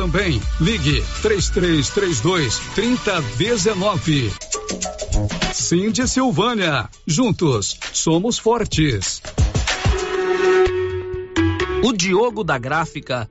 também. Ligue 3332 3019. Cindy Silvânia. Juntos somos fortes. O Diogo da Gráfica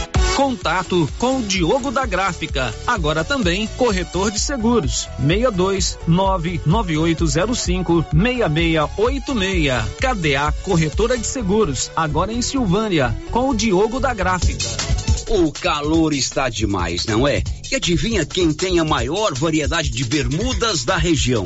Contato com o Diogo da Gráfica, agora também corretor de seguros. 62 99805 6686. KDA Corretora de Seguros, agora em Silvânia, com o Diogo da Gráfica. O calor está demais, não é? E adivinha quem tem a maior variedade de bermudas da região?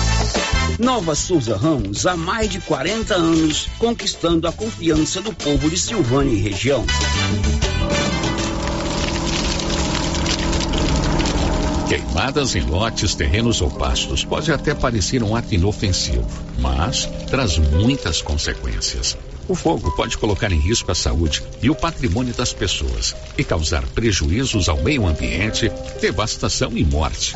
Nova Souza Ramos, há mais de 40 anos, conquistando a confiança do povo de Silvânia e região. Queimadas em lotes, terrenos ou pastos pode até parecer um ato inofensivo, mas traz muitas consequências. O fogo pode colocar em risco a saúde e o patrimônio das pessoas e causar prejuízos ao meio ambiente, devastação e morte.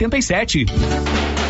5787.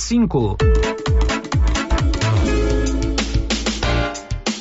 cinco.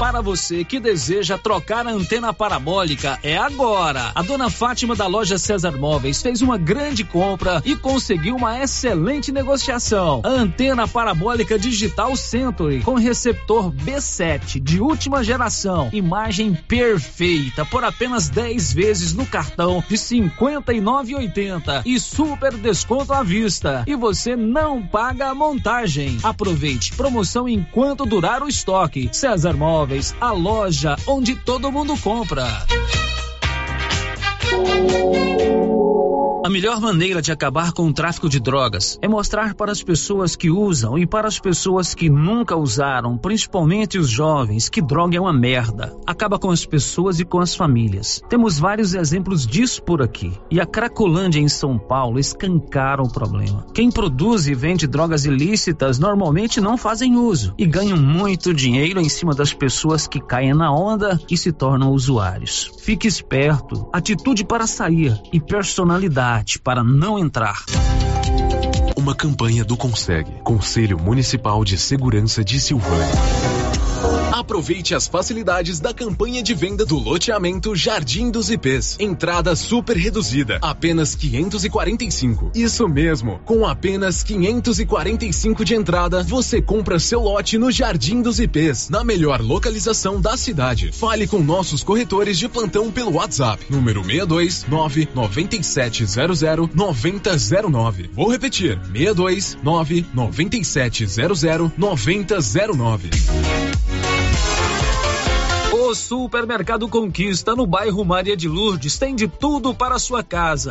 Para você que deseja trocar a antena parabólica, é agora. A dona Fátima da loja César Móveis fez uma grande compra e conseguiu uma excelente negociação. A antena parabólica digital Century com receptor B7 de última geração, imagem perfeita por apenas 10 vezes no cartão de 59,80 e super desconto à vista. E você não paga a montagem. Aproveite promoção enquanto durar o estoque. César Móveis A loja onde todo mundo compra. A melhor maneira de acabar com o tráfico de drogas é mostrar para as pessoas que usam e para as pessoas que nunca usaram, principalmente os jovens, que droga é uma merda. Acaba com as pessoas e com as famílias. Temos vários exemplos disso por aqui. E a Cracolândia em São Paulo escancara o problema. Quem produz e vende drogas ilícitas normalmente não fazem uso e ganham muito dinheiro em cima das pessoas que caem na onda e se tornam usuários. Fique esperto, atitude para sair e personalidade para não entrar. Uma campanha do Consegue, Conselho Municipal de Segurança de Silvânia. Aproveite as facilidades da campanha de venda do loteamento Jardim dos IPs. Entrada super reduzida, apenas 545. Isso mesmo, com apenas 545 de entrada, você compra seu lote no Jardim dos IPs, na melhor localização da cidade. Fale com nossos corretores de plantão pelo WhatsApp, número 62 99700 9009. Vou repetir, 62 99700 9009. O Supermercado Conquista, no bairro Maria de Lourdes, tem de tudo para sua casa.